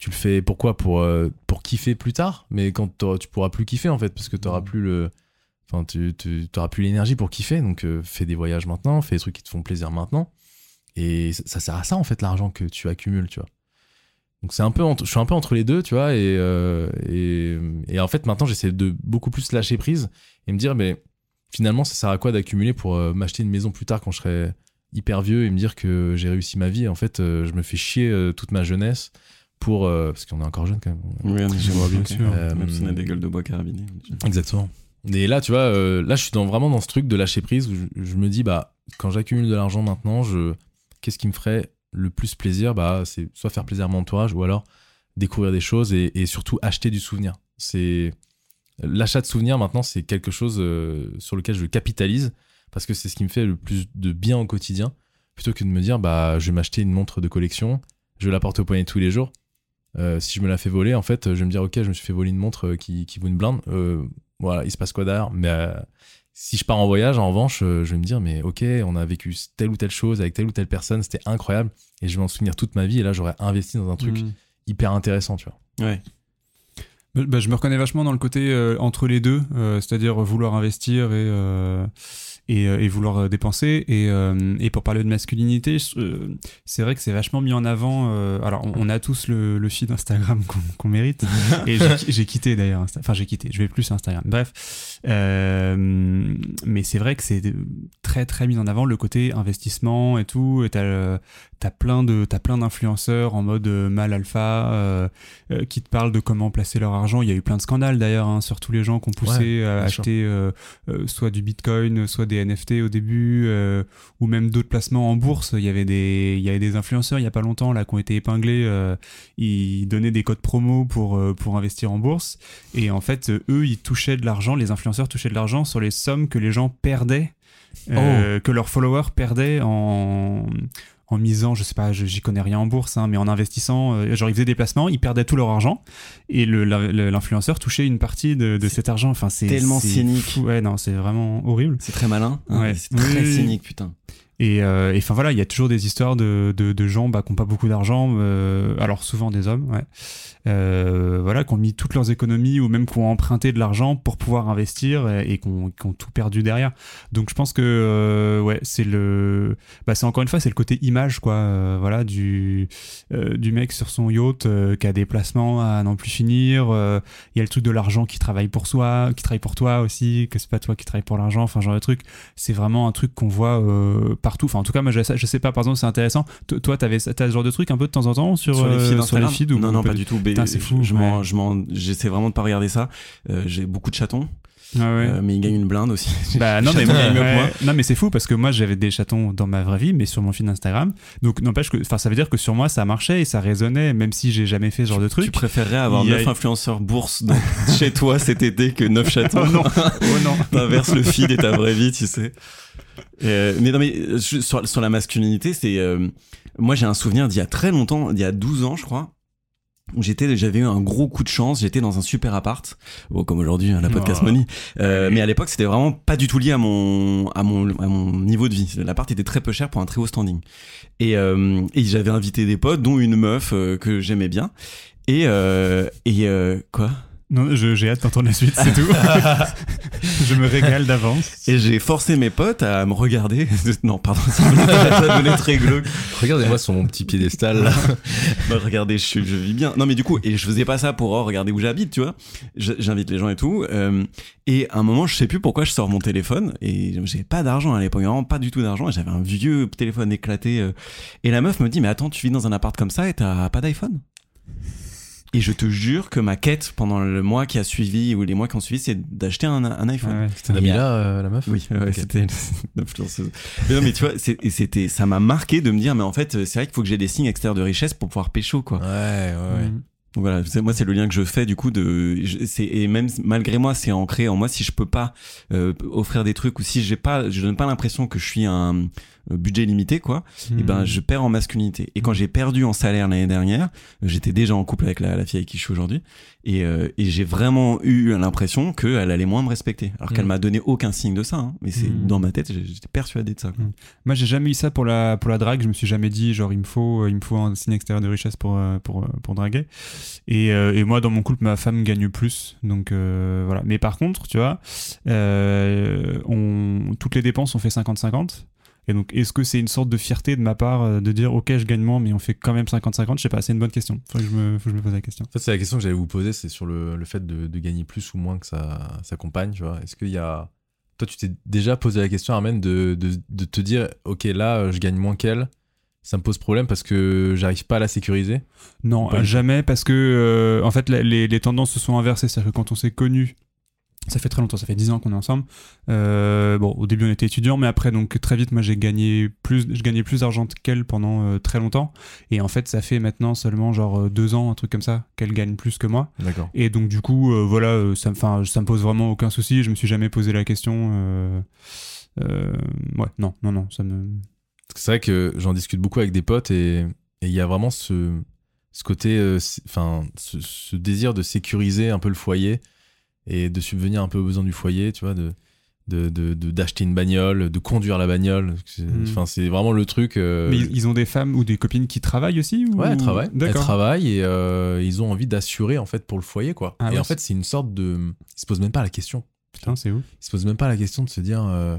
tu le fais pourquoi pour, euh, pour kiffer plus tard Mais quand tu pourras plus kiffer, en fait, parce que tu n'auras plus le. Enfin, tu, tu t'auras plus l'énergie pour kiffer, donc euh, fais des voyages maintenant, fais des trucs qui te font plaisir maintenant. Et ça, ça sert à ça, en fait, l'argent que tu accumules, tu vois. Donc c'est un peu, entre- je suis un peu entre les deux, tu vois, et, euh, et, et en fait maintenant j'essaie de beaucoup plus lâcher prise et me dire, mais finalement ça sert à quoi d'accumuler pour euh, m'acheter une maison plus tard quand je serai hyper vieux et me dire que j'ai réussi ma vie? En fait, euh, je me fais chier toute ma jeunesse pour euh, parce qu'on est encore jeune quand même. Oui, bien sûr. Euh, Même si on a des gueules de bois carabinés. Exactement. Et là, tu vois, euh, là, je suis dans, vraiment dans ce truc de lâcher prise où je, je me dis, bah, quand j'accumule de l'argent maintenant, je, qu'est-ce qui me ferait le plus plaisir? Bah, c'est soit faire plaisir à mon entourage ou alors découvrir des choses et, et surtout acheter du souvenir. C'est l'achat de souvenirs maintenant, c'est quelque chose euh, sur lequel je capitalise parce que c'est ce qui me fait le plus de bien au quotidien plutôt que de me dire, bah, je vais m'acheter une montre de collection, je la porter au poignet tous les jours. Euh, si je me la fais voler, en fait, je vais me dire, ok, je me suis fait voler une montre euh, qui, qui vaut une blinde. Euh, voilà, il se passe quoi derrière? Mais euh, si je pars en voyage, en revanche, euh, je vais me dire, mais ok, on a vécu telle ou telle chose avec telle ou telle personne, c'était incroyable, et je vais m'en souvenir toute ma vie, et là, j'aurais investi dans un truc Mm. hyper intéressant, tu vois. Ouais. Bah, bah, je me reconnais vachement dans le côté euh, entre les deux, euh, c'est-à-dire vouloir investir et, euh, et, euh, et vouloir euh, dépenser. Et, euh, et pour parler de masculinité, c'est vrai que c'est vachement mis en avant. alors, on, on a tous le, le feed Instagram qu'on mérite. <laughs> et j'ai- quitté d'ailleurs. Enfin, j'ai quitté. Je vais plus sur Instagram. Bref. Mais c'est vrai que c'est très, très mis en avant le côté investissement et tout. Et t'as le- t'as plein d'influenceurs en mode mal alpha qui te parlent de comment placer leur argent. Il y a eu plein de scandales d'ailleurs hein, sur tous les gens qui ont poussé Ouais, à acheter soit du Bitcoin, soit des NFT au début, euh, ou même d'autres placements en bourse. Il y avait des il y avait des influenceurs il y a pas longtemps là qui ont été épinglés. euh, ils donnaient des codes promo pour euh, pour investir en bourse et en fait eux ils touchaient de l'argent, les influenceurs touchaient de l'argent sur les sommes que les gens perdaient, euh, que leurs followers perdaient en en misant, je sais pas, j'y connais rien en bourse, hein, mais en investissant, euh, genre ils faisaient des placements, ils perdaient tout leur argent et l'influenceur touchait une partie de, de cet argent. Enfin, c'est tellement cynique. fou. Ouais, non, c'est vraiment horrible. C'est très malin. hein, Ouais. C'est très oui. cynique, putain. Et euh, et enfin voilà, il y a toujours des histoires de, de, gens bah, qui n'ont pas beaucoup d'argent, euh, alors souvent des hommes, ouais, euh, voilà, qui ont mis toutes leurs économies ou même qui ont emprunté de l'argent pour pouvoir investir et, qui ont, tout perdu derrière. Donc je pense que ouais, c'est le, bah, c'est encore une fois c'est le côté image quoi, voilà du du mec sur son yacht qui a des placements à n'en plus finir. Il y a le truc de l'argent qui travaille pour soi, qui travaille pour toi aussi, que c'est pas toi qui travaille pour l'argent, enfin genre de truc c'est vraiment un truc qu'on voit euh, partout. Enfin, en tout cas, moi, je, je sais pas, par exemple, c'est intéressant. T- toi, t'avais, t'as ce genre de truc un peu de temps en temps sur, sur les euh, feeds sur les Instagram feeds ou Non, non, pas du tout. Putain, c'est fou, j'essaie vraiment de pas regarder ça. Euh, j'ai beaucoup de chatons, Ah ouais. euh, mais ils gagnent une blinde aussi. <laughs> Bah non <laughs> mais, gagne ouais. moi. non mais c'est fou parce que moi j'avais des chatons dans ma vraie vie mais sur mon feed Instagram donc n'empêche que enfin ça veut dire que sur moi ça marchait et ça résonnait même si j'ai jamais fait ce genre de truc Tu préférerais avoir Il y a- 9 influenceurs bourse dans- <laughs> chez toi cet été que 9 chatons? oh non oh non T'inverses le feed et ta vraie vie, tu sais. Euh, mais non, mais euh, sur, sur la masculinité, c'est. euh, moi, j'ai un souvenir d'il y a très longtemps, d'il y a 12 ans, je crois. où J'étais, j'avais eu un gros coup de chance. J'étais dans un super appart, bon, comme aujourd'hui, hein, la podcast Oh. money. Euh, mais à l'époque, c'était vraiment pas du tout lié à mon, à mon, à mon niveau de vie. L'appart était très peu cher pour un très haut standing. Et, euh, et j'avais invité des potes, dont une meuf euh, que j'aimais bien. Et, euh, et euh, quoi? Non je- j'ai hâte d'entendre la suite c'est tout <laughs> je me régale d'avance Et j'ai forcé mes potes à me regarder. <laughs> non, pardon, ça devenait très glauque. Regardez-moi sur mon petit piédestal là. <laughs> Bah, regardez, je, suis- je vis bien. Non, mais du coup, et je faisais pas ça pour oh, regarder où j'habite, tu vois. J'invite les gens et tout. euh, et à un moment, je sais plus pourquoi je sors mon téléphone et j'avais pas d'argent à l'époque, vraiment pas du tout d'argent. et J'avais un vieux téléphone éclaté. euh, et la meuf me dit, mais attends, tu vis dans un appart comme ça et t'as pas d'iPhone? Et je te jure que ma quête pendant le mois qui a suivi ou les mois qui ont suivi, c'est d'acheter un, un iPhone. Ouais. C'était Nabila, euh, la meuf Oui, ouais, c'était. <laughs> Mais non, mais tu vois, c'était, ça m'a marqué de me dire, mais en fait, c'est vrai qu'il faut que j'ai des signes extérieurs de richesse pour pouvoir pécho, quoi. Ouais, ouais, ouais. Mm. Donc voilà, moi c'est le lien que je fais du coup de, et même malgré moi c'est ancré en moi si je peux pas euh, offrir des trucs ou si j'ai pas, je donne pas l'impression que je suis un euh, budget limité quoi, et ben Mm. je perds en masculinité. Et quand j'ai perdu en salaire l'année dernière, j'étais déjà en couple avec la, la fille avec qui je suis aujourd'hui, et, euh, et j'ai vraiment eu l'impression qu'elle allait moins me respecter, alors qu'elle Mm. m'a donné aucun signe de ça. hein. mais c'est dans ma tête, j'étais persuadé de ça. quoi. Moi, j'ai jamais eu ça pour la pour la drague. Je me suis jamais dit genre il me faut il me faut un signe extérieur de richesse pour euh, pour euh, pour draguer. Et, euh, et moi, dans mon couple, ma femme gagne plus. Donc euh, voilà. Mais par contre, tu vois, euh, on toutes les dépenses on fait 50-50. Et donc, est-ce que c'est une sorte de fierté de ma part euh, de dire ok, je gagne moins, mais on fait quand même 50-50 Je sais pas. C'est une bonne question. Faut que je me faut que je me pose la question. En fait, c'est la question que j'allais vous poser, c'est sur le, le fait de, de gagner plus ou moins que sa, sa compagne, tu vois. Est-ce qu'il y a... Toi, tu t'es déjà posé la question, Armen, de, de, de te dire, ok, là, je gagne moins qu'elle, ça me pose problème parce que j'arrive pas à la sécuriser? Non, jamais, parce que euh, en fait, la- les, les tendances se sont inversées. C'est-à-dire que quand on s'est connus, ça fait très longtemps, ça fait 10 ans qu'on est ensemble. Euh, bon, au début, on était étudiants, mais après, donc très vite, moi, j'ai gagné plus, je gagnais plus d'argent qu'elle pendant euh, très longtemps. Et en fait, ça fait maintenant seulement genre euh, deux ans, un truc comme ça, qu'elle gagne plus que moi. D'accord. Et donc, du coup, euh, voilà, ça, ça me pose vraiment aucun souci. Je me suis jamais posé la question. ouais, non, non, non, ça me. C'est vrai que j'en discute beaucoup avec des potes et il y a vraiment ce, ce côté, enfin, ce, ce désir de sécuriser un peu le foyer et de subvenir un peu aux besoins du foyer, tu vois, de, de de- de- d'acheter une bagnole, de conduire la bagnole. C'est- Mm. Enfin, c'est vraiment le truc. euh, Mais ils ont des femmes ou des copines qui travaillent aussi ou... Ouais, elles travaillent. Elles travaillent et euh, ils ont envie d'assurer en fait pour le foyer quoi. Ah et en fait, c'est une sorte de. Ils se posent même pas la question. Putain, c'est où Ils se posent même pas la question de se dire euh,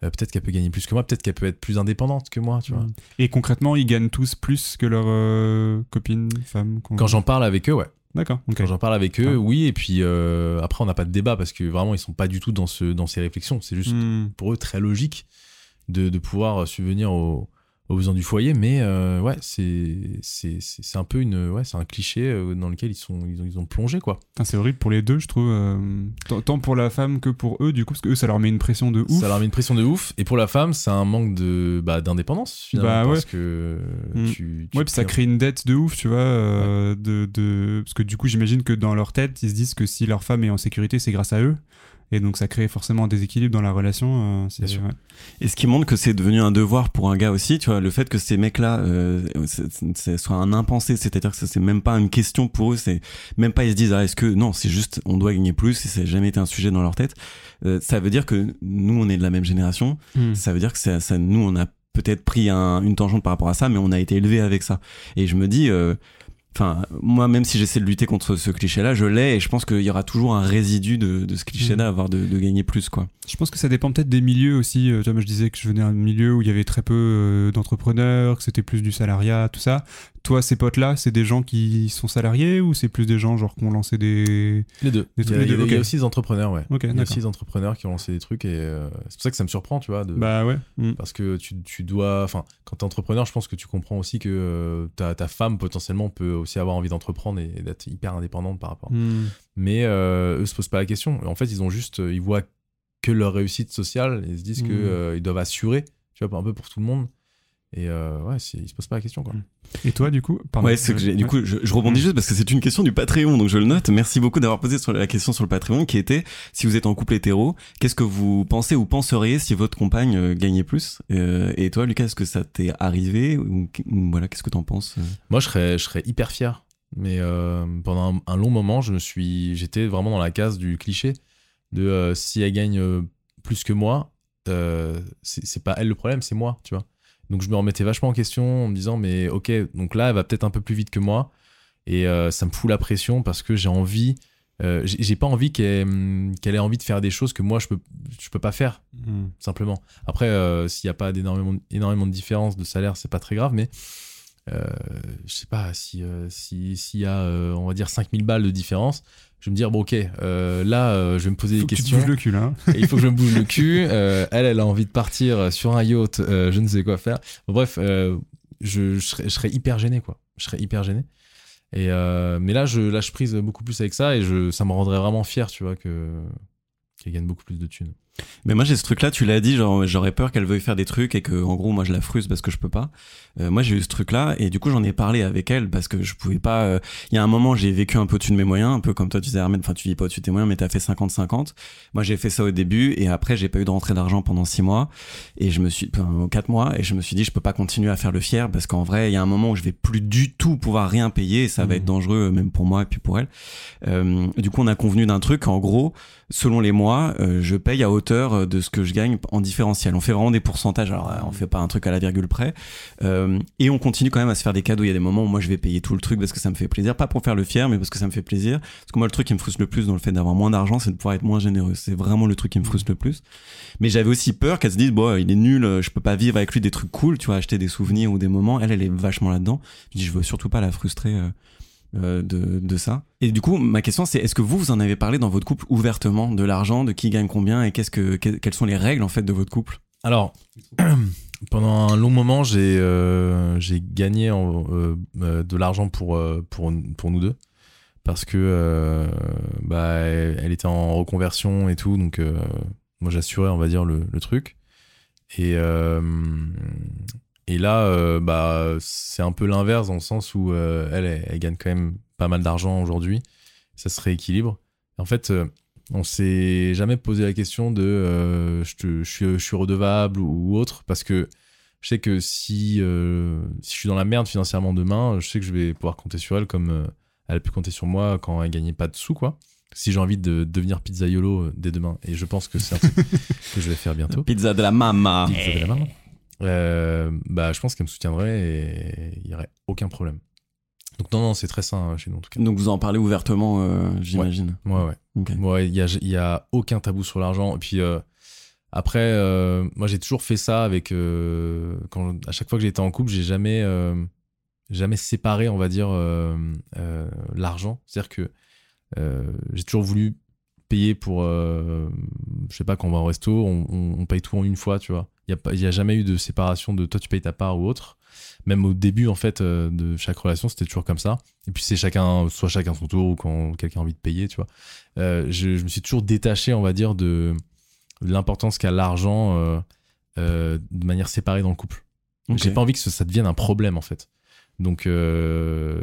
peut-être qu'elle peut gagner plus que moi, peut-être qu'elle peut être plus indépendante que moi, tu vois. Et concrètement, ils gagnent tous plus que leurs copines, femmes Quand j'en parle avec eux, ouais. D'accord. Quand j'en parle avec eux, Ah. oui. Et puis euh, après, on n'a pas de débat parce que vraiment, ils sont pas du tout dans ce dans ces réflexions. C'est juste Hmm. pour eux très logique de, de pouvoir subvenir aux, aux besoins du foyer. Mais euh, ouais, c'est un peu une ouais, c'est un cliché euh, dans lequel ils sont ils ont, ils ont plongé quoi. C'est horrible pour les deux, je trouve. euh, tant- pour la femme que pour eux, du coup, parce que eux, ça leur met une pression de ouf. Ça leur met une pression de ouf. Et pour la femme, c'est un manque de bah, d'indépendance finalement Bah ouais. parce que Mm. tu, tu Ouais, puis ça crée une dette de ouf, tu vois. euh, de, de... Parce que du coup, j'imagine que dans leur tête, ils se disent que si leur femme est en sécurité, c'est grâce à eux. Et donc, ça crée forcément un déséquilibre dans la relation. euh, c'est- sûr. ouais. Et ce qui montre que c'est devenu un devoir pour un gars aussi, tu vois, le fait que ces mecs-là, euh, soit un impensé, c'est-à-dire que ça, c'est même pas une question pour eux, c'est même pas ils se disent ah est-ce que non, c'est juste on doit gagner plus et ça n'a jamais été un sujet dans leur tête. Euh, ça veut dire que nous on est de la même génération, Hmm. ça veut dire que ça, ça nous on a peut-être pris un- une tangente par rapport à ça, mais on a été élevé avec ça. Et je me dis, euh, enfin moi même si j'essaie de lutter contre ce cliché-là, je l'ai et je pense qu'il y aura toujours un résidu de, de ce cliché-là, avoir de, de gagner plus quoi. Je pense que ça dépend peut-être des milieux aussi. Euh, tu vois, moi, je disais que je venais d'un milieu où il y avait très peu euh, d'entrepreneurs, que c'était plus du salariat, tout ça. Toi, ces potes-là, c'est des gens qui sont salariés ou c'est plus des gens genre qui ont lancé des. Les deux. Des Il y, a, les il y a- deux, il y a ok. aussi des entrepreneurs, ouais. Il y a aussi des entrepreneurs qui ont lancé des trucs et euh, c'est pour ça que ça me surprend, tu vois. De, Bah ouais. Hmm. Parce que tu, tu dois. Enfin, quand t'es entrepreneur, je pense que tu comprends aussi que euh, ta, ta femme potentiellement peut aussi avoir envie d'entreprendre et, et d'être hyper indépendante par rapport. Hmm. Mais euh, eux se posent pas la question. En fait, ils ont juste. euh, Ils voient que leur réussite sociale et ils se disent que euh, ils doivent assurer, tu vois, un peu pour tout le monde. Et euh, ouais, ils se posent pas la question, quoi. Et toi, du coup Pardon. Ouais, que j'ai- du coup, je, je rebondis Mm. juste parce que c'est une question du Patreon, donc je le note. Merci beaucoup d'avoir posé sur la question sur le Patreon, qui était si vous êtes en couple hétéro, qu'est-ce que vous pensez ou penseriez si votre compagne euh, gagnait plus? Euh, Et toi, Lucas, est-ce que ça t'est arrivé ou, ou voilà, qu'est-ce que t'en penses? Euh Moi, je serais, je serais hyper fier. Mais euh, pendant un, un long moment, je me suis, j'étais vraiment dans la case du cliché de euh, si elle gagne euh, plus que moi, euh, c'est pas elle le problème, c'est moi, tu vois. Donc je me remettais vachement en question en me disant mais ok, donc là elle va peut-être un peu plus vite que moi et euh, ça me fout la pression parce que j'ai envie, euh, j'ai pas envie qu'elle hum, qu'elle ait envie de faire des choses que moi je peux, je peux pas faire Hmm. simplement. Après, euh, s'il n'y a pas d'énormément énormément de différence de salaire, c'est pas très grave, mais je sais pas, si si- s'il y a, on va dire, 5000 balles de différence, je vais me dire, bon, ok, euh, là, euh, je vais me poser Faut des que tu te questions. le cul, là. hein. et il faut que je me bouge le cul. <laughs> Euh, elle, elle a envie de partir sur un yacht, je ne sais quoi faire. Bon, bref, je, je serais, je serais hyper gêné, quoi. Je serais hyper gêné. Et mais là, je lâche prise beaucoup plus avec ça et je, ça me rendrait vraiment fier, tu vois, que qu'elle gagne beaucoup plus de thunes. Mais moi j'ai ce truc là, tu l'as dit, genre j'aurais peur qu'elle veuille faire des trucs et que en gros moi je la fruse parce que je peux pas. Euh, moi j'ai eu ce truc là et du coup j'en ai parlé avec elle parce que je pouvais pas. euh, Il y a un moment j'ai vécu un peu au-dessus de mes moyens, un peu comme toi tu disais Armel, enfin tu vis pas au-dessus de tes moyens mais t'as fait 50-50. Moi j'ai fait ça au début et après j'ai pas eu de rentrée d'argent pendant 6 mois et je me suis, enfin 4 mois et je me suis dit je peux pas continuer à faire le fier parce qu'en vrai il y a un moment où je vais plus du tout pouvoir rien payer et ça va être dangereux même pour moi et puis pour elle. Euh, du coup on a convenu d'un truc en gros selon les mois, je paye à hauteur de ce que je gagne en différentiel. On fait vraiment des pourcentages. Alors, euh, on fait pas un truc à la virgule près. Euh, et on continue quand même à se faire des cadeaux. Il y a des moments où moi je vais payer tout le truc parce que ça me fait plaisir. Pas pour faire le fier, mais parce que ça me fait plaisir. Parce que moi, le truc qui me frustre le plus dans le fait d'avoir moins d'argent, c'est de pouvoir être moins généreux. C'est vraiment le truc qui me frustre le plus. Mais j'avais aussi peur qu'elle se dise, bon, il est nul, euh, je peux pas vivre avec lui des trucs cool, tu vois, acheter des souvenirs ou des moments. Elle, elle est vachement là-dedans. Je dis, je veux surtout pas la frustrer. euh, euh, de, de ça. Et du coup, ma question c'est est-ce que vous, vous en avez parlé dans votre couple ouvertement de l'argent, de qui gagne combien et qu'est-ce que, que- quelles sont les règles en fait de votre couple? Alors, <clears throat> pendant un long moment, j'ai euh, gagné euh, euh, de l'argent pour, euh, pour, pour nous deux. Parce que euh, bah, elle, était en reconversion et tout, donc euh, moi j'assurais, on va dire, le, le truc. Et, euh, et là, euh, bah, c'est un peu l'inverse dans le sens où euh, elle, elle, elle gagne quand même pas mal d'argent aujourd'hui. Ça se rééquilibre. En fait, euh, on s'est jamais posé la question de euh, je, te- je suis, je suis redevable ou, ou autre parce que je sais que si, si je suis dans la merde financièrement demain, je sais que je vais pouvoir compter sur elle comme elle a pu compter sur moi quand elle gagnait pas de sous, quoi. Si j'ai envie de devenir pizzaiolo dès demain, et je pense que c'est un truc <laughs> que je vais faire bientôt. Pizza de la mama. Pizza de la maman. Euh, bah, je pense qu'elle me soutiendrait et il y aurait aucun problème. Donc non, non, c'est très sain euh, chez nous en tout cas. Donc vous en parlez ouvertement, euh, j'imagine. Ouais, ouais. Ok. Ouais, il y a, il y a aucun tabou sur l'argent. Et puis euh, après, moi j'ai toujours fait ça avec quand à chaque fois que j'étais en couple, j'ai jamais jamais séparé, on va dire, l'argent. C'est-à-dire que j'ai toujours voulu payer pour, je sais pas, quand on va au resto, on, on- on paye tout en une fois, tu vois. Il y a jamais eu de séparation de toi tu payes ta part ou autre. Même au début en fait euh, de chaque relation, c'était toujours comme ça. Et puis c'est chacun, soit chacun son tour ou quand quelqu'un a envie de payer, tu vois. Euh, je, je me suis toujours détaché, on va dire, de, l'importance qu'a l'argent euh, euh, de manière séparée dans le couple. Ok. J'ai pas envie que ça devienne un problème en fait. Donc euh,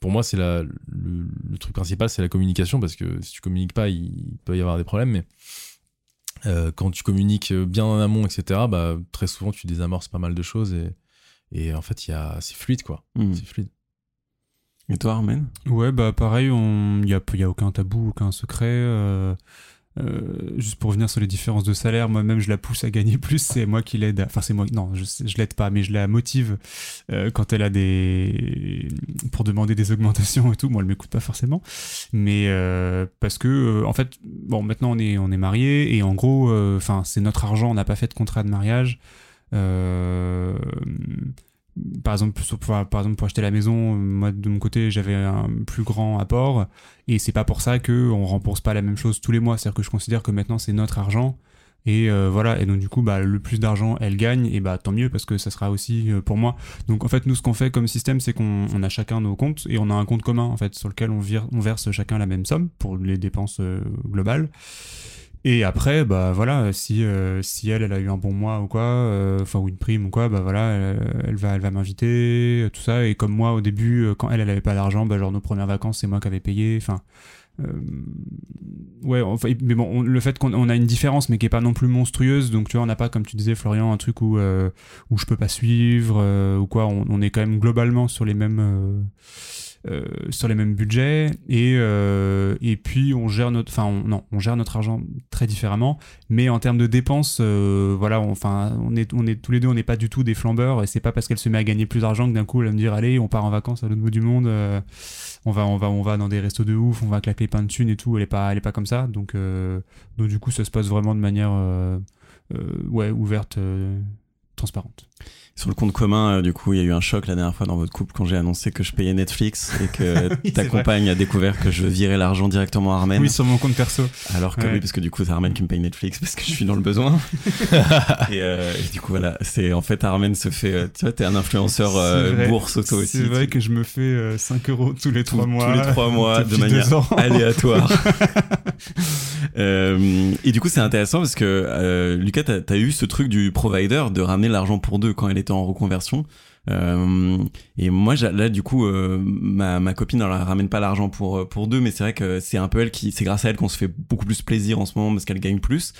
pour moi c'est la le, le truc principal c'est la communication parce que si tu communiques pas il peut y avoir des problèmes mais euh, quand tu communiques bien en amont etc bah très souvent tu désamorces pas mal de choses et, et en fait il y a c'est fluide quoi Hmm. c'est fluide Et toi, Armen Ouais, bah pareil, il n'y a, y a aucun tabou, aucun secret. euh, euh, juste pour revenir sur les différences de salaire, moi-même je la pousse à gagner <laughs> plus, c'est moi qui l'aide. à- Enfin, c'est moi, non, je, l'aide pas, mais je la motive euh, quand elle a des. pour demander des augmentations et tout. Moi, elle m'écoute pas forcément. Mais euh, parce que, en fait, bon, maintenant on est, on est mariés et en gros, c'est notre argent, on n'a pas fait de contrat de mariage. Par exemple, pour, acheter la maison, moi de mon côté, j'avais un plus grand apport et c'est pas pour ça que on rembourse pas la même chose tous les mois. C'est-à-dire que je considère que maintenant c'est notre argent et euh, voilà. Et donc du coup, bah, le plus d'argent elle gagne et bah tant mieux parce que ça sera aussi euh, pour moi. Donc en fait, nous ce qu'on fait comme système, c'est qu'on on a chacun nos comptes et on a un compte commun en fait sur lequel on verse chacun la même somme pour les dépenses euh, globales. Et après, bah voilà, si, euh, si elle, elle a eu un bon mois ou quoi, euh, enfin ou une prime ou quoi, bah voilà, elle, va, elle va m'inviter, euh, tout ça. Et comme moi au début, euh, quand elle, elle avait pas d'argent, bah genre nos premières vacances, c'est moi qui avais payé. Enfin, euh, ouais, enfin, mais bon, on- le fait qu'on on a une différence, mais qui est pas non plus monstrueuse. Donc tu vois, on n'a pas, comme tu disais Florian, un truc où où je peux pas suivre ou quoi. On, on est quand même globalement sur les mêmes. Euh, sur les mêmes budgets et euh, et puis on gère notre enfin on, non on gère notre argent très différemment. Mais en termes de dépenses euh, voilà enfin on est on est tous les deux on n'est pas du tout des flambeurs et c'est pas parce qu'elle se met à gagner plus d'argent que d'un coup elle va me dire allez on part en vacances à l'autre bout du monde on va on va on va dans des restos de ouf on va claquer plein de thunes et tout. Elle est pas elle est pas comme ça. Donc donc du coup ça se passe vraiment de manière ouais ouverte transparente Sur le compte commun, euh, du coup, il y a eu un choc la dernière fois dans votre couple quand j'ai annoncé que je payais Netflix et que <laughs> Oui, ta vrai. compagne a découvert que je virais l'argent directement à Armen. oui sur mon compte perso Alors que Ouais. oui, parce que du coup, c'est Armen qui me paye Netflix parce que je suis dans le besoin. <laughs> et, euh, et du coup, voilà, c'est en fait Armen se fait. euh, tu vois, t'es un influenceur euh, bourse auto aussi. c'est vrai tu- que je me fais euh, 5 euros tous les tous- 3 mois tous les trois mois de manière <laughs> aléatoire. Et du coup, c'est intéressant parce que Lucas, t'as as eu ce truc du provider de ramener l'argent pour deux quand elle en reconversion. Euh, et moi, là, du coup, euh, ma, ma copine, elle ramène pas l'argent pour pour deux, mais c'est vrai que c'est un peu elle qui, c'est grâce à elle qu'on se fait beaucoup plus plaisir en ce moment parce qu'elle gagne plus.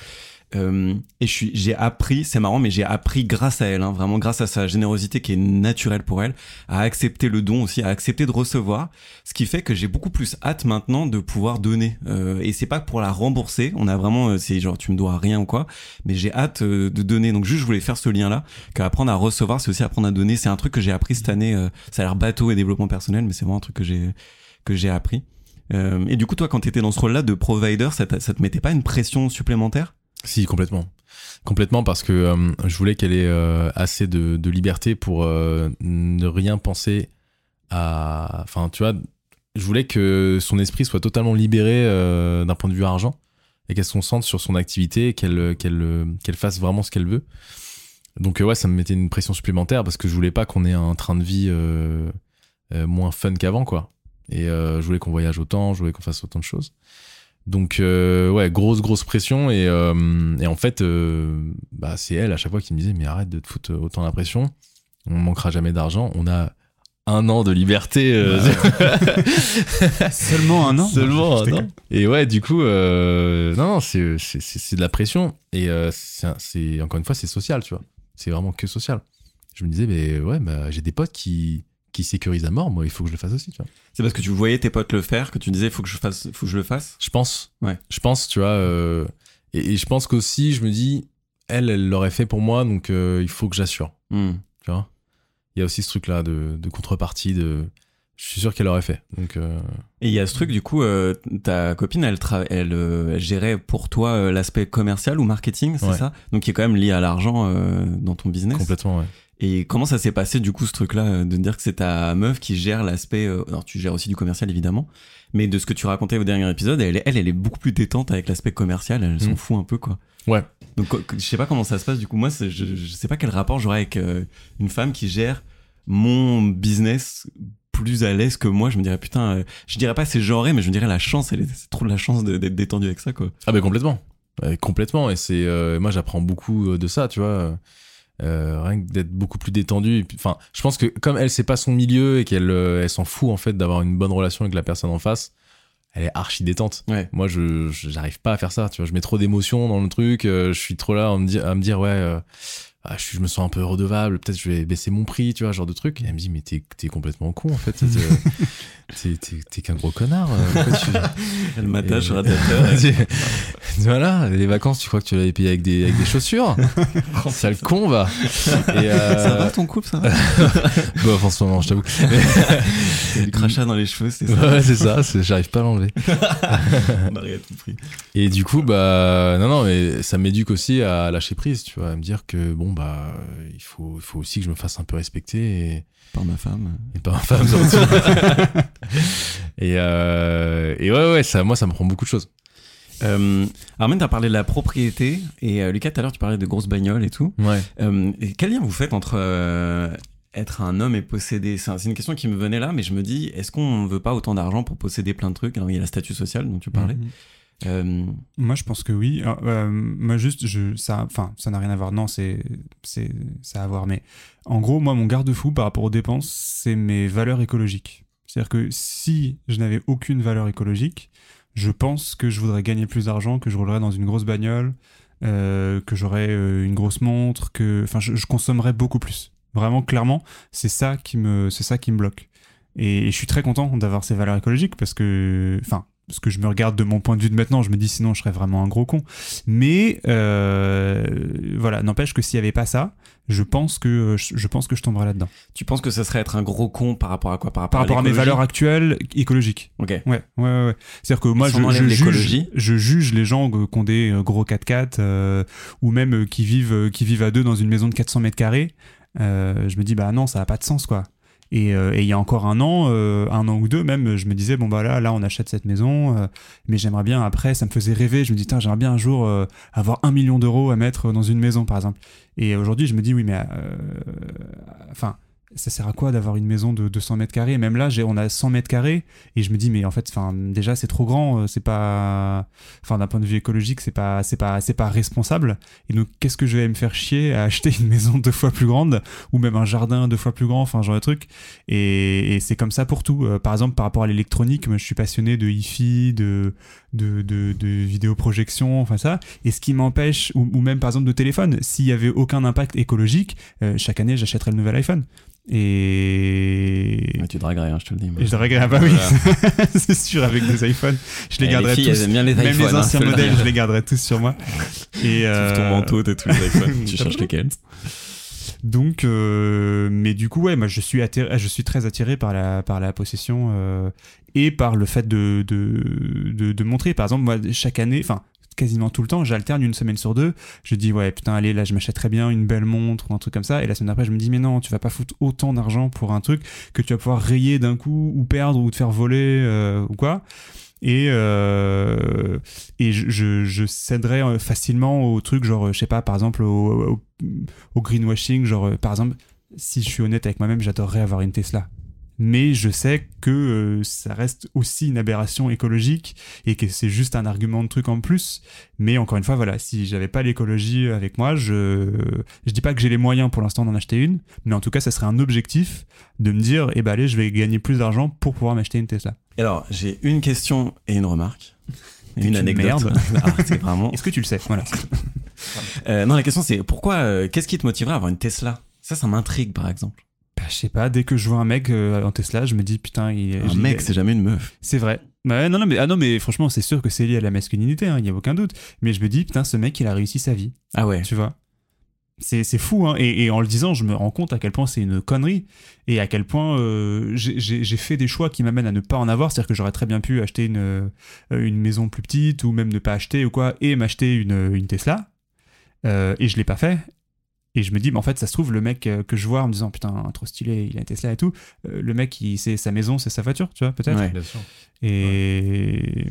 Euh, et j'ai appris, c'est marrant, mais j'ai appris grâce à elle, hein, vraiment grâce à sa générosité qui est naturelle pour elle, à accepter le don aussi, à accepter de recevoir, ce qui fait que j'ai beaucoup plus hâte maintenant de pouvoir donner. Euh, et c'est pas pour la rembourser, on a vraiment, euh, c'est genre tu me dois rien ou quoi, mais j'ai hâte euh, de donner. Donc juste je voulais faire ce lien-là, qu'apprendre à recevoir, c'est aussi apprendre à donner. C'est un truc que j'ai appris cette année. euh, ça a l'air bateau et développement personnel, mais c'est vraiment un truc que j'ai que j'ai appris. Et du coup, toi, quand t'étais dans ce rôle-là de provider, ça, ça te mettait pas une pression supplémentaire? Si, complètement. Complètement parce que euh, je voulais qu'elle ait euh, assez de, liberté pour euh, ne rien penser à. Enfin, tu vois, je voulais que son esprit soit totalement libéré d'un point de vue argent et qu'elle se concentre sur son activité, qu'elle qu'elle qu'elle fasse vraiment ce qu'elle veut. Donc, ouais, ça me mettait une pression supplémentaire parce que je voulais pas qu'on ait un train de vie moins fun qu'avant, quoi. Et je voulais qu'on voyage autant, je voulais qu'on fasse autant de choses. Donc euh, ouais, grosse grosse pression. Et, euh, et en fait euh, bah c'est elle à chaque fois qui me disait mais arrête de te foutre autant la pression, on manquera jamais d'argent, on a un an de liberté euh, <laughs> Seulement un an. Seulement un an. Et ouais, du coup euh, non non, c'est c'est c'est c'est de la pression. Et euh, c'est encore une fois c'est social, tu vois. C'est vraiment que social. Je me disais mais ouais, bah, j'ai des potes qui qui sécurise à mort, moi, il faut que je le fasse aussi, tu vois. C'est parce que tu voyais tes potes le faire que tu disais faut que je fasse, faut que je le fasse? Je pense. Ouais. Je pense, tu vois. euh, et, et je pense qu'aussi, je me dis, elle, elle l'aurait fait pour moi, donc euh, il faut que j'assure, Hmm. tu vois? Il y a aussi ce truc-là de, de contrepartie, de. Je suis sûr qu'elle l'aurait fait. Donc, euh, Et il y a ce truc du coup, ta copine, elle, tra- elle, elle gérait pour toi l'aspect commercial ou marketing, c'est Ouais. ça? Donc qui est quand même lié à l'argent dans ton business? complètement, ouais. Et comment ça s'est passé du coup ce truc-là euh, de dire que c'est ta meuf qui gère l'aspect euh, alors tu gères aussi du commercial évidemment mais de ce que tu racontais au dernier épisode elle elle, elle est beaucoup plus détente avec l'aspect commercial elle s'en Mm. fout un peu quoi. Ouais. Donc je sais pas comment ça se passe du coup moi je, je sais pas quel rapport j'aurais avec euh, une femme qui gère mon business plus à l'aise que moi je me dirais putain euh, je dirais pas c'est genré mais je me dirais la chance elle est- c'est trop de la chance d'être détendu avec ça quoi. Ah ben complètement, complètement. Et c'est euh, moi j'apprends beaucoup de ça, tu vois. Euh, rien que d'être beaucoup plus détendu. Enfin, je pense que comme elle c'est pas son milieu et qu'elle euh, elle s'en fout en fait d'avoir une bonne relation avec la personne en face, elle est archi détente. Ouais. Moi je je- j'arrive pas à faire ça, tu vois. Je mets trop d'émotions dans le truc. euh, je suis trop là à me dire à me dire ouais. Ah, je, me sens un peu redevable, peut-être je vais baisser mon prix, tu vois, genre de truc. Et elle me dit, mais t'es t'es complètement con en fait. T'es- T'es <laughs> t'es- t'es qu'un gros connard. euh, tu- <laughs> Elle m'attache radiateur. et- <laughs> voilà, les vacances, tu crois que tu l'avais payé avec des, avec des chaussures Sale con, va Et euh, Ça va ton couple ça va Bof, en ce moment, je t'avoue. T'as du crachat dans les cheveux c'est ça ouais, c'est ça, c'est- j'arrive pas à l'enlever. Marie a tout pris. Et du coup, bah, non, non, mais ça m'éduque aussi à lâcher prise, tu vois, à me dire que, bon, bah, il faut, il faut aussi que je me fasse un peu respecter et, Par ma femme. et pas ma femme, surtout. <laughs> et, euh, et ouais, ouais, ça, moi, ça me prend beaucoup de choses. Euh, Armen, t'as parlé de la propriété et euh, Lucas, tout à l'heure, tu parlais de grosses bagnoles et tout. Ouais. Euh, et quel lien vous faites entre euh, être un homme et posséder C'est un- c'est une question qui me venait là, mais je me dis, est-ce qu'on veut pas autant d'argent pour posséder plein de trucs? Alors, il y a la statut social dont tu parlais. Mhm. Euh, Moi, je pense que oui. Alors, euh, moi, juste, je, ça, enfin, ça n'a rien à voir. Non, c'est, c'est, ça a à voir. Mais en gros, moi, mon garde-fou par rapport aux dépenses, c'est mes valeurs écologiques. C'est-à-dire que si je n'avais aucune valeur écologique, je pense que je voudrais gagner plus d'argent, que je roulerais dans une grosse bagnole, euh, que j'aurais une grosse montre, que, enfin, je, je consommerais beaucoup plus. Vraiment, clairement, c'est ça qui me, c'est ça qui me bloque. Et, et je suis très content d'avoir ces valeurs écologiques parce que, enfin, parce que je me regarde de mon point de vue de maintenant, je me dis sinon je serais vraiment un gros con. Mais euh, voilà, n'empêche que s'il n'y avait pas ça, je pense que je, pense que je tomberais là-dedans. tu penses que ce serait être un gros con par rapport à quoi? Par rapport, Par rapport à mes valeurs actuelles écologiques. Ok. Ouais, ouais, ouais. ouais. C'est-à-dire que moi, si je, juge, je juge les gens qui ont des euh, gros 4x4 euh, ou même qui vivent, qui vivent à deux dans une maison de 400 mètres carrés. Euh, je me dis, bah non, ça n'a pas de sens, quoi. Et, euh, et il y a encore un an, euh, un an ou deux même, je me disais, bon bah là, là on achète cette maison, euh, mais j'aimerais bien après, ça me faisait rêver, je me dis, Tain, j'aimerais bien un jour avoir un million d'euros à mettre dans une maison, par exemple. Et aujourd'hui, je me dis, oui, mais... Enfin, ça sert à quoi d'avoir une maison de 200 mètres carrés? Même là, on a 100 mètres carrés, et je me dis, mais en fait, déjà, c'est trop grand, euh, c'est pas... Enfin, d'un point de vue écologique, c'est pas, c'est pas, c'est pas responsable. Et donc, qu'est-ce que je vais me faire chier à <laughs> acheter une maison deux fois plus grande, ou même un jardin deux fois plus grand, enfin, genre de truc? Et, et c'est comme ça pour tout. Euh, par exemple, par rapport à l'électronique, moi, je suis passionné de hi-fi, de, de, de, de vidéoprojection, enfin ça. Et ce qui m'empêche, ou, ou même par exemple de téléphone, s'il y avait aucun impact écologique, euh, chaque année, j'achèterais le nouvel iPhone. Et... Ouais, tu draguerais, hein, je te le dis. moi. Et je dirais, ah bah oui, Voilà. <laughs> c'est sûr, avec des iPhones. Je les Eh, garderai filles, tous. bien les Même les hein, anciens modèles, je les garderai tous sur moi. Et Tu ouvres ton euh, manteau, t'as tous les <laughs> iPhones. tu cherches lesquels Donc, euh, mais du coup, ouais, moi, je suis je suis très attiré par la par la possession euh, et par le fait de de, de montrer. Par exemple, moi, chaque année, enfin quasiment tout le temps, j'alterne une semaine sur deux. Je dis ouais putain allez là je m'achèterais bien une belle montre ou un truc comme ça. Et la semaine d'après je me dis mais non tu vas pas foutre autant d'argent pour un truc que tu vas pouvoir rayer d'un coup ou perdre ou te faire voler euh, ou quoi. Et, euh, et je, je, céderais euh, facilement au truc, genre, euh, je sais pas, par exemple, au, au, greenwashing. Genre, par exemple, si je suis honnête avec moi-même, j'adorerais avoir une Tesla. Mais je sais que euh, ça reste aussi une aberration écologique et que c'est juste un argument de truc en plus. Mais encore une fois, voilà, si j'avais pas l'écologie avec moi, je je dis pas que j'ai les moyens pour l'instant d'en acheter une, mais en tout cas, ça serait un objectif de me dire, eh ben allez, je vais gagner plus d'argent pour pouvoir m'acheter une Tesla. Alors, j'ai une question et une remarque. <laughs> Une une anecdote. merde. <laughs> Ah, c'est vraiment. Est-ce que tu le sais? Voilà. <laughs> Euh, non, la question c'est pourquoi, euh, qu'est-ce qui te motiverait à avoir une Tesla? Ça, ça m'intrigue par exemple. Bah, je sais pas, dès que je vois un mec euh, en Tesla, je me dis putain, il Un mec, c'est jamais une meuf. c'est vrai. Ouais, non, non, mais, ah non, mais franchement, c'est sûr que c'est lié à la masculinité, il n'y a aucun doute. Mais je me dis, putain, ce mec, il a réussi sa vie, Ah ouais. tu vois. C'est c'est fou, hein. Et, et en le disant, je me rends compte à quel point c'est une connerie et à quel point euh, j'ai- fait des choix qui m'amènent à ne pas en avoir. C'est-à-dire que j'aurais très bien pu acheter une, euh, une maison plus petite ou même ne pas acheter ou quoi et m'acheter une, une Tesla. Euh, et je l'ai pas fait. Et je me dis, mais en fait, ça se trouve, le mec euh, que je vois en me disant, putain, trop stylé, il a une Tesla et tout, euh, le mec, il- c'est sa maison, c'est sa voiture, tu vois, peut-être. Ouais. Et.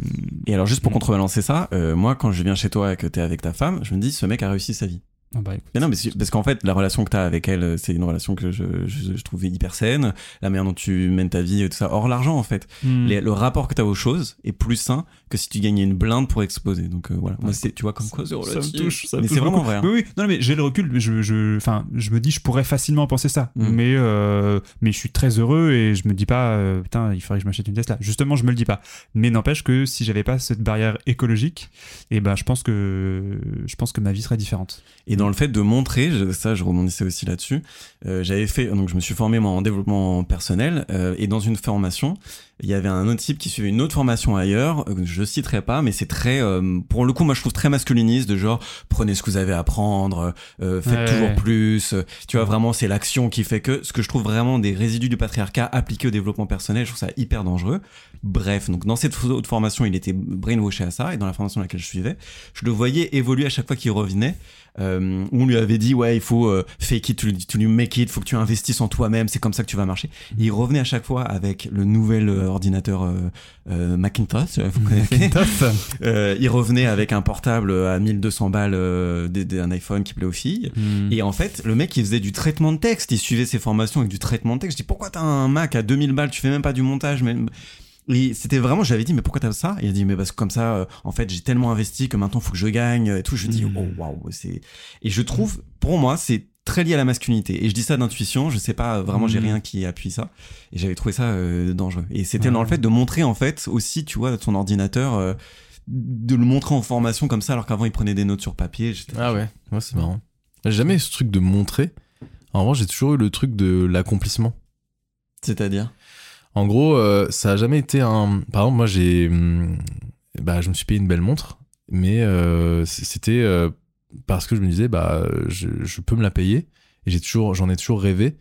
Et alors, juste pour contrebalancer ça, euh, moi, quand je viens chez toi et que t'es avec ta femme, je me dis, ce mec a réussi sa vie. Ah bah, écoute. Mais non, mais parce qu'en fait, la relation que t'as avec elle, euh, c'est une relation que je, je, je trouvais hyper saine. La manière dont tu mènes ta vie et tout ça, hors l'argent, en fait. Hmm. Les- le rapport que t'as aux choses est plus sain que si tu gagnais une blinde pour exposer. Donc euh, voilà, moi, c'est, tu vois, comme quoi, c'est ça me touche, ça mais c'est vraiment vrai. hein. Oui, oui, non, mais j'ai le recul, mais je, je, enfin, je me dis, je pourrais facilement penser ça, Mm. mais, euh, mais je suis très heureux et je me dis pas, euh, putain, il faudrait que je m'achète une Tesla. Justement, je me le dis pas. Mais n'empêche que si j'avais pas cette barrière écologique, et ben, je pense que, je pense que ma vie serait différente. Et dans le fait de montrer, ça je rebondissais aussi là-dessus, euh, j'avais fait, donc je me suis formé en développement personnel, euh, et dans une formation, il y avait un autre type qui suivait une autre formation ailleurs, euh, je citerai pas, mais c'est très, euh, pour le coup moi je trouve très masculiniste, de genre prenez ce que vous avez à apprendre, euh, faites Ouais. toujours plus, euh, tu vois vraiment c'est l'action qui fait que, ce que je trouve vraiment des résidus du patriarcat appliqués au développement personnel, je trouve ça hyper dangereux. Bref, donc dans cette autre formation il était brainwashé à ça, et dans la formation à laquelle je suivais, je le voyais évoluer à chaque fois qu'il revenait, euh, où on lui avait dit ouais il faut euh, fake it to, to make it faut que tu investisses en toi-même c'est comme ça que tu vas marcher et il revenait à chaque fois avec le nouvel euh, ordinateur euh, euh, Macintosh euh, vous connaissez <laughs> il revenait avec un portable à 1200 balles euh, des- des- un iPhone qui plaît aux filles Hmm. et en fait le mec il faisait du traitement de texte il suivait ses formations avec du traitement de texte je dis pourquoi t'as un Mac à 2000 balles? Tu fais même pas du montage et c'était vraiment, j'avais dit, mais pourquoi t'as ça? Il a dit, mais parce que comme ça, euh, en fait, j'ai tellement investi que maintenant, il faut que je gagne et tout. Je dis, Mhm. oh waouh, c'est. Et je trouve, pour moi, c'est très lié à la masculinité. Et je dis ça d'intuition, je sais pas, vraiment, j'ai Mhm. rien qui appuie ça. Et j'avais trouvé ça euh, dangereux. Et c'était Ouais. dans le fait de montrer, en fait, aussi, tu vois, ton ordinateur, euh, de le montrer en formation comme ça, alors qu'avant, il prenait des notes sur papier. Ah ouais, ouais c'est marrant. J'ai jamais eu ce truc de montrer. En revanche, j'ai toujours eu le truc de l'accomplissement. C'est-à-dire? En gros, euh, ça a jamais été un. Par exemple, moi, j'ai. hum, Bah, je me suis payé une belle montre, mais c'était parce que je me disais, bah, je, peux me la payer. Et j'ai toujours, j'en ai toujours rêvé.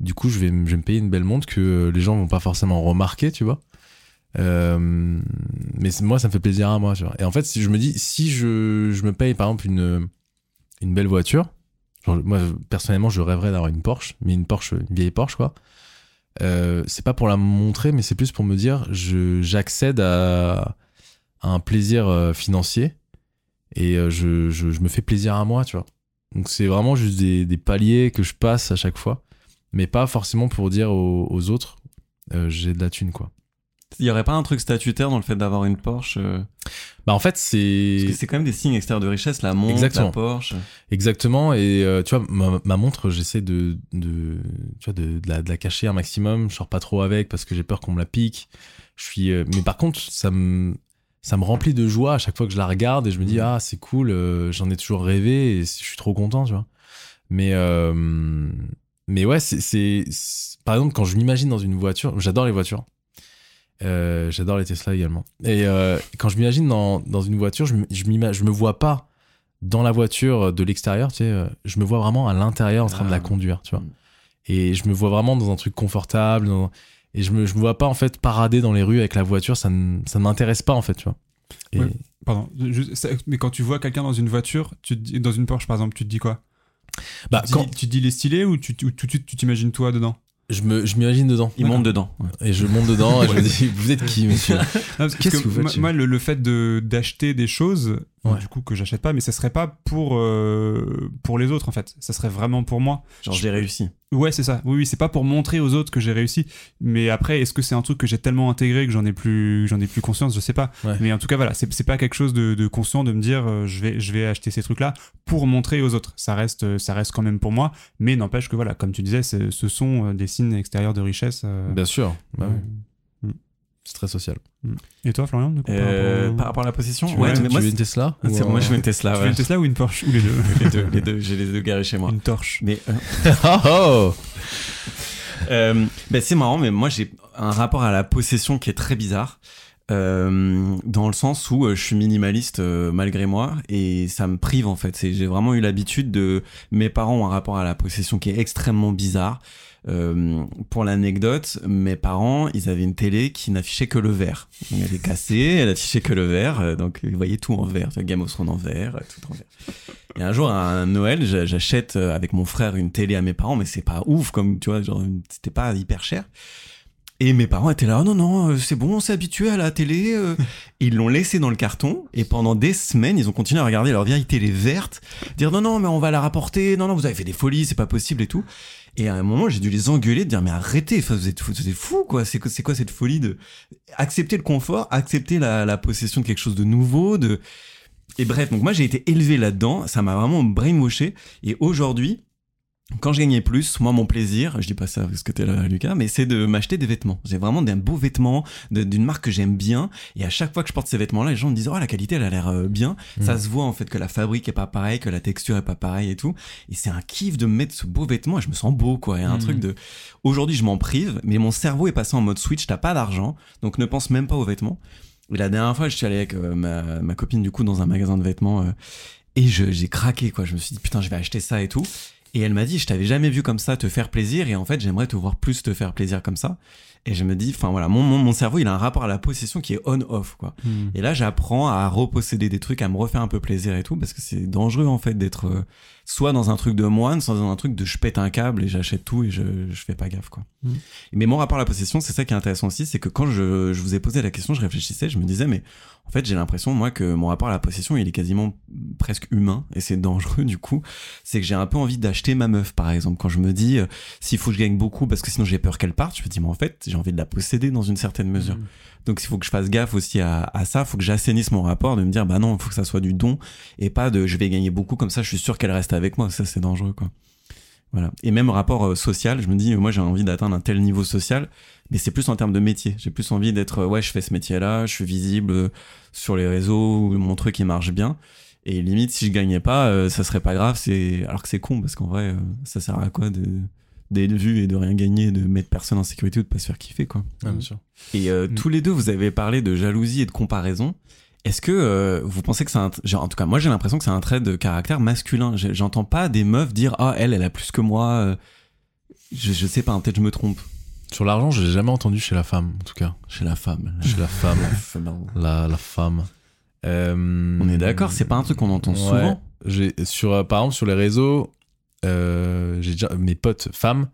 Du coup, je vais, je vais me payer une belle montre que les gens vont pas forcément remarquer, tu vois. Euh, mais moi, ça me fait plaisir à moi, tu vois. Et en fait, si je me dis, si je, je me paye par exemple une, une belle voiture, moi, personnellement, je rêverais d'avoir une Porsche, mais une Porsche, une vieille Porsche, quoi. Euh, c'est pas pour la montrer, mais c'est plus pour me dire, je, j'accède à, un plaisir euh, financier et euh, je, je, je me fais plaisir à moi, tu vois. Donc c'est vraiment juste des, des paliers que je passe à chaque fois, mais pas forcément pour dire aux, aux autres, euh, j'ai de la thune, quoi. Il y aurait pas un truc statutaire dans le fait d'avoir une Porsche euh, Bah en fait, Parce c'est que c'est quand même des signes extérieurs de richesse, la montre, Exactement. la Porsche. exactement. Et euh, tu vois, ma, ma montre, j'essaie de, de, tu vois, de, de la, de la cacher un maximum. Je sors pas trop avec parce que j'ai peur qu'on me la pique. Je suis, mais par contre, ça me, ça me remplit de joie à chaque fois que je la regarde et je me dis ah c'est cool, euh, j'en ai toujours rêvé et je suis trop content, tu vois. Mais euh, mais ouais, c'est, par exemple quand je m'imagine dans une voiture, j'adore les voitures. Euh, j'adore les Tesla également. Et quand je m'imagine dans, dans une voiture, je, je, me vois pas dans la voiture de l'extérieur, tu sais, je me vois vraiment à l'intérieur en train de la Ah. conduire, tu vois. Mm. Et je me vois vraiment dans un truc confortable. dans- Et je me, je me vois pas en fait parader dans les rues avec la voiture, ça ne ça ne m'intéresse pas en fait, tu vois. Et Ouais. Pardon, je- ça- mais quand tu vois quelqu'un dans une voiture, tu te dis- dans une Porsche par exemple, tu te dis quoi? Bah, tu, te quand dis, tu te dis il est stylé ou, tu, ou tout de suite tu t'imagines toi dedans? Je me- je m'imagine dedans. Il monte dedans. Et je monte dedans et je me dis, vous êtes qui, monsieur? Qu'est-ce que que vous faites moi, le, le fait de d'acheter des choses, Ouais. du coup que j'achète pas, mais ça serait pas pour euh, pour les autres en fait. Ça serait vraiment pour moi. Genre, j'ai réussi. Ouais, c'est ça. Oui, oui, c'est pas pour montrer aux autres que j'ai réussi. Mais après, est-ce que c'est un truc que j'ai tellement intégré que j'en ai plus j'en ai plus conscience? Je sais pas. Ouais. Mais en tout cas, voilà, c'est pas quelque chose de, de conscient de me dire euh, je vais je vais acheter ces trucs là pour montrer aux autres. Ça reste euh, ça reste quand même pour moi. Mais n'empêche que voilà, comme tu disais, ce sont euh, des signes extérieurs de richesse. euh, Bien sûr. Bah euh, oui, c'est très social. Et toi, Florian, du coup, par Euh, rapport par rapport à la possession, Tu ouais, veux- mais tu moi, veux une Tesla ou moi je veux une Tesla. Tu veux une Tesla ou une Porsche Ou les deux <laughs> les deux, les deux, j'ai les deux garés chez moi. Une torche. Mais euh, <laughs> <laughs> Oh, oh Euh, ben, c'est marrant, mais moi j'ai un rapport à la possession qui est très bizarre. Euh, dans le sens où euh, je suis minimaliste euh, malgré moi et ça me prive en fait. J'ai vraiment eu l'habitude de mes parents ont un rapport à la possession qui est extrêmement bizarre. Euh, pour l'anecdote, mes parents, ils avaient une télé qui n'affichait que le vert. Elle est cassée, elle affichait que le vert, euh, donc ils voyaient tout en vert. Game of Thrones en vert, euh, tout en vert. Et un jour, à Noël, j'a- j'achète avec mon frère une télé à mes parents, mais c'est pas ouf, comme tu vois, c'était pas hyper cher. Et mes parents étaient là, oh non, non, euh, c'est bon, on s'est habitué à la télé. euh. Ils l'ont laissé dans le carton, et pendant des semaines, ils ont continué à regarder leur vieille télé verte, dire non, non, mais on va la rapporter, non, non, vous avez fait des folies, c'est pas possible et tout. Et à un moment, j'ai dû les engueuler, de dire mais arrêtez, vous êtes vous êtes fous quoi. C'est quoi, c'est quoi cette folie de accepter le confort, accepter la, la possession de quelque chose de nouveau, de et bref. Donc moi, j'ai été élevé là-dedans, ça m'a vraiment brainwashé. Et aujourd'hui, quand je gagnais plus, moi, mon plaisir, je dis pas ça parce que t'es là, Lucas, mais c'est de m'acheter des vêtements. J'ai vraiment des beaux vêtements de- d'une marque que j'aime bien. Et à chaque fois que je porte ces vêtements-là, les gens me disent, oh, la qualité, elle a l'air euh, bien. Ça se voit, en fait, que la fabrique est pas pareille, que la texture est pas pareille et tout. Et c'est un kiff de me mettre ce beau vêtement et je me sens beau, quoi. Il y a un Mhm. truc de, aujourd'hui, je m'en prive, mais mon cerveau est passé en mode switch, t'as pas d'argent, donc ne pense même pas aux vêtements. Et la dernière fois, je suis allé avec euh, ma, ma copine, du coup, dans un magasin de vêtements, euh, et j'ai craqué, quoi. Je me suis dit, putain, je vais acheter ça et tout. Et elle m'a dit, je t'avais jamais vu comme ça te faire plaisir, et en fait, j'aimerais te voir plus te faire plaisir comme ça. Et je me dis, enfin voilà, mon, mon, mon cerveau, il a un rapport à la possession qui est on-off, quoi. Hmm. Et là, j'apprends à reposséder des trucs, à me refaire un peu plaisir et tout, parce que c'est dangereux, en fait, d'être euh, soit dans un truc de moine, soit dans un truc de je pète un câble et j'achète tout et je, je fais pas gaffe, quoi. Mhm. Mais mon rapport à la possession, c'est ça qui est intéressant aussi, c'est que quand je, je vous ai posé la question, je réfléchissais, je me disais, mais en fait, j'ai l'impression, moi, que mon rapport à la possession, il est quasiment presque humain, et c'est dangereux, du coup. C'est que j'ai un peu envie d'acheter ma meuf, par exemple. Quand je me dis, euh, s'il faut que je gagne beaucoup, parce que sinon j'ai peur qu'elle parte, je me dis, mais en fait, j'ai envie de la posséder dans une certaine mesure. Donc, il faut que je fasse gaffe aussi à, à ça. Il faut que j'assainisse mon rapport, de me dire, bah non, il faut que ça soit du don, et pas de je vais gagner beaucoup, comme ça, je suis sûr qu'elle reste avec moi. Ça, c'est dangereux, quoi. Voilà. Et même rapport euh, social, je me dis, euh, moi, j'ai envie d'atteindre un tel niveau social, mais c'est plus en termes de métier. J'ai plus envie d'être, euh, ouais, je fais ce métier-là, je suis visible sur les réseaux, mon truc, il marche bien. Et limite, si je gagnais pas, euh, ça serait pas grave. C'est alors que c'est con parce qu'en vrai, euh, ça sert à quoi de d'être vu et de rien gagner, de mettre personne en sécurité ou de pas se faire kiffer quoi. Ouais, bien sûr. Et euh, Mm. tous les deux, vous avez parlé de jalousie et de comparaison. Est-ce que euh, vous pensez que c'est un, genre, en tout cas, moi j'ai l'impression que c'est un trait de caractère masculin. J'entends pas des meufs dire ah elle, elle a plus que moi. euh, Je, je sais pas, peut-être je me trompe. Sur l'argent, je l'ai jamais entendu chez la femme, en tout cas. Chez la femme. Chez <laughs> la femme. La, la femme. Euh, On est d'accord, c'est pas un truc qu'on entend ouais. souvent. Sur par exemple sur les réseaux, euh, j'ai déjà mes potes femmes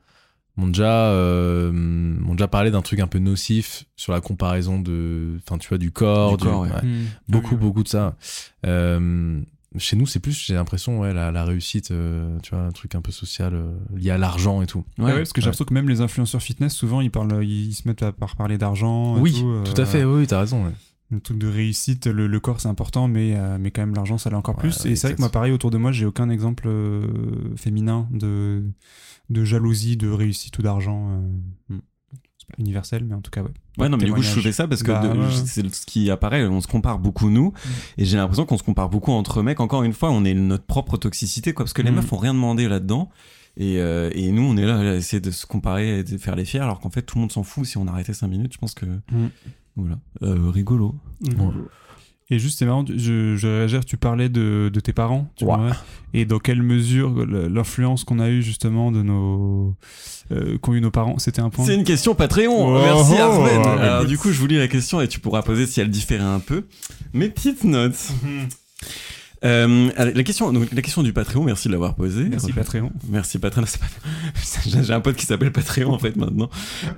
m'ont déjà euh, m'ont déjà parlé d'un truc un peu nocif sur la comparaison de, enfin tu vois du corps, Du corps, ouais. ouais. Hmm. beaucoup Oui, oui. beaucoup de ça. Euh, chez nous, c'est plus, j'ai l'impression, ouais, la, la réussite, euh, tu vois, un truc un peu social euh, lié à l'argent et tout. Ouais, ouais, parce que j'ai l'impression que même les influenceurs fitness, souvent, ils, parlent, ils se mettent à par parler d'argent. Oui, tout, euh, tout à fait, oui, t'as raison. ouais. Un truc de réussite, le, le corps c'est important, mais, euh, mais quand même l'argent ça l'est encore Ouais, plus. Et c'est vrai que moi, pareil, autour de moi, j'ai aucun exemple euh, féminin de, de jalousie, de réussite ou d'argent. euh, hmm. C'est pas universel, mais en tout cas, ouais. Ouais, non, mais du coup, je trouvais ça parce que Bah, de- ouais. c'est ce qui apparaît, on se compare beaucoup, nous, et j'ai l'impression qu'on se compare beaucoup entre mecs. Encore une fois, on est notre propre toxicité, quoi, parce que les Mm. meufs ont rien demandé là-dedans. Et, euh, et nous, on est là à essayer de se comparer et de faire les fiers, alors qu'en fait, tout le monde s'en fout. Si on arrêtait 5 minutes, je pense que. Voilà. Euh, rigolo. Et juste, c'est marrant, je, je tu parlais de, de tes parents, tu Ouais. vois, et dans quelle mesure l'influence qu'on a eue justement de nos. euh, qu'ont eu nos parents, c'était un point. C'est une question Patreon. Oh, Merci, oh, Arsène. oh, Alors, écoute. du coup, je vous lis la question et tu pourras poser si elle différait un peu. Mes petites notes. Euh, la question, donc, la question du Patreon, merci de l'avoir posée. Merci Patreon. Merci Patreon. <laughs> C'est pas- J'ai j'ai un pote qui s'appelle Patreon en fait maintenant.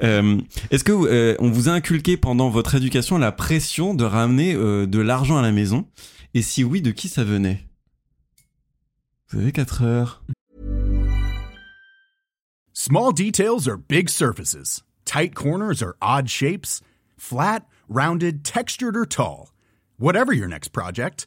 Euh, Est-ce que euh, on vous a inculqué pendant votre éducation la pression de ramener euh, de l'argent à la maison? Et si oui, de qui ça venait? Vous avez 4 heures. Small details are big surfaces. Tight corners are odd shapes. Flat, rounded, textured, or tall. Whatever your next project,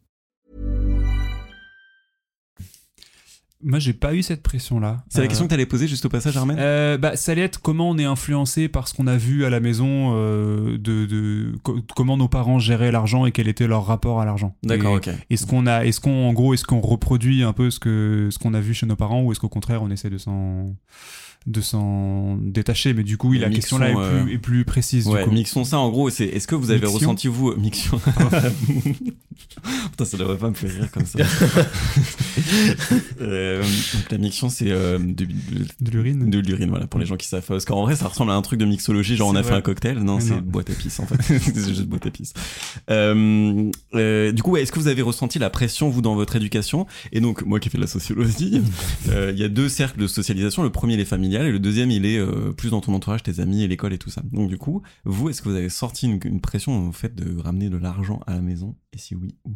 Moi, j'ai pas eu cette pression-là. C'est la Euh, question que tu allais poser juste au passage, Armen Euh, bah, ça allait être comment on est influencé par ce qu'on a vu à la maison, euh, de, de co- comment nos parents géraient l'argent et quel était leur rapport à l'argent. D'accord, ok. Est-ce qu'on a, est-ce qu'on, en gros, est-ce qu'on reproduit un peu ce que, ce qu'on a vu chez nos parents ou est-ce qu'au contraire on essaie de s'en, de s'en détacher Mais du coup, oui, la question là est euh, plus, est plus précise. du coup. mixons ça en gros, c'est est-ce que vous avez Mixion ressenti vous mixion <laughs> <laughs> Putain, ça devrait pas me faire rire comme ça. <laughs> Euh, donc la mixion c'est euh, de, de l'urine. de l'urine voilà pour les gens qui savent parce qu'en vrai ça ressemble à un truc de mixologie genre on a fait un cocktail non c'est boîte à pisse en fait c'est juste boîte à pisse euh, euh, du coup ouais, est-ce que vous avez ressenti la pression vous dans votre éducation? Et donc moi qui fais de la sociologie euh, il y a deux cercles de socialisation le premier il est familial et le deuxième il est euh, plus dans ton entourage tes amis et l'école et tout ça donc du coup vous est-ce que vous avez sorti une, une pression au fait de ramener de l'argent à la maison? Et si oui où?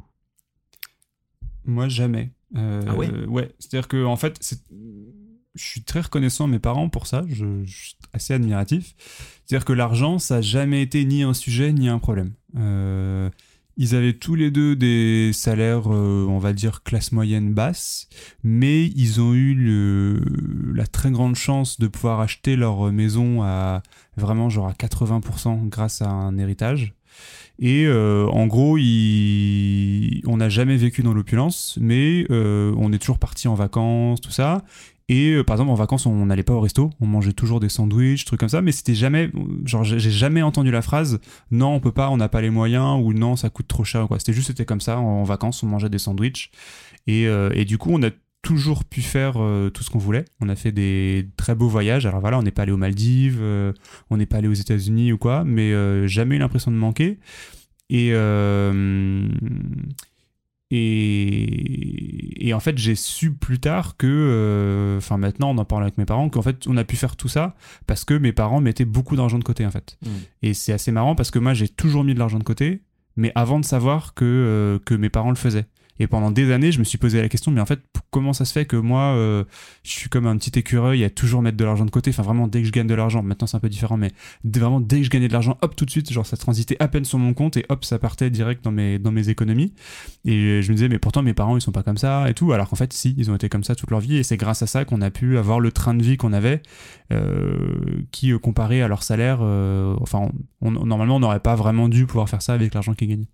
Moi, jamais. Euh, Ah ouais? Ouais. C'est-à-dire que en fait, c'est- je suis très reconnaissant à mes parents pour ça. Je, je suis assez admiratif. C'est-à-dire que l'argent, ça n'a jamais été ni un sujet ni un problème. Euh, ils avaient tous les deux des salaires, euh, on va dire, classe moyenne basse, mais ils ont eu le- la très grande chance de pouvoir acheter leur maison à vraiment genre à 80% grâce à un héritage. Et euh, en gros, on n'a jamais vécu dans l'opulence, mais euh, on est toujours parti en vacances, tout ça. Et euh, par exemple, en vacances, on n'allait pas au resto, on mangeait toujours des sandwichs, trucs comme ça, mais c'était jamais, genre, j'ai jamais entendu la phrase non, on peut pas, on n'a pas les moyens, ou non, ça coûte trop cher, quoi. C'était juste, c'était comme ça, en, vacances, on mangeait des sandwichs. Et, euh, et du coup, on a toujours pu faire euh, tout ce qu'on voulait. On a fait des très beaux voyages. Alors voilà, on n'est pas allé aux Maldives, on n'est pas allé aux États-Unis ou quoi, mais jamais eu l'impression de manquer. Et, et, et en fait, j'ai su plus tard que, euh, enfin maintenant, on en parle avec mes parents, qu'en fait, on a pu faire tout ça parce que mes parents mettaient beaucoup d'argent de côté, en fait. Mm. Et c'est assez marrant parce que moi, j'ai toujours mis de l'argent de côté, mais avant de savoir que, euh, que mes parents le faisaient. Et pendant des années, je me suis posé la question, mais en fait, comment ça se fait que moi, euh, je suis comme un petit écureuil à toujours mettre de l'argent de côté? Enfin, vraiment, dès que je gagne de l'argent, maintenant c'est un peu différent, mais vraiment, dès que je gagnais de l'argent, hop, tout de suite, genre ça transitait à peine sur mon compte et hop, ça partait direct dans mes, dans mes économies. Et je me disais, mais pourtant, mes parents, ils sont pas comme ça et tout. Alors qu'en fait, si, ils ont été comme ça toute leur vie et c'est grâce à ça qu'on a pu avoir le train de vie qu'on avait, euh, qui, euh, comparé à leur salaire, euh, enfin, on- normalement, on n'aurait pas vraiment dû pouvoir faire ça avec l'argent qu'ils gagnaient.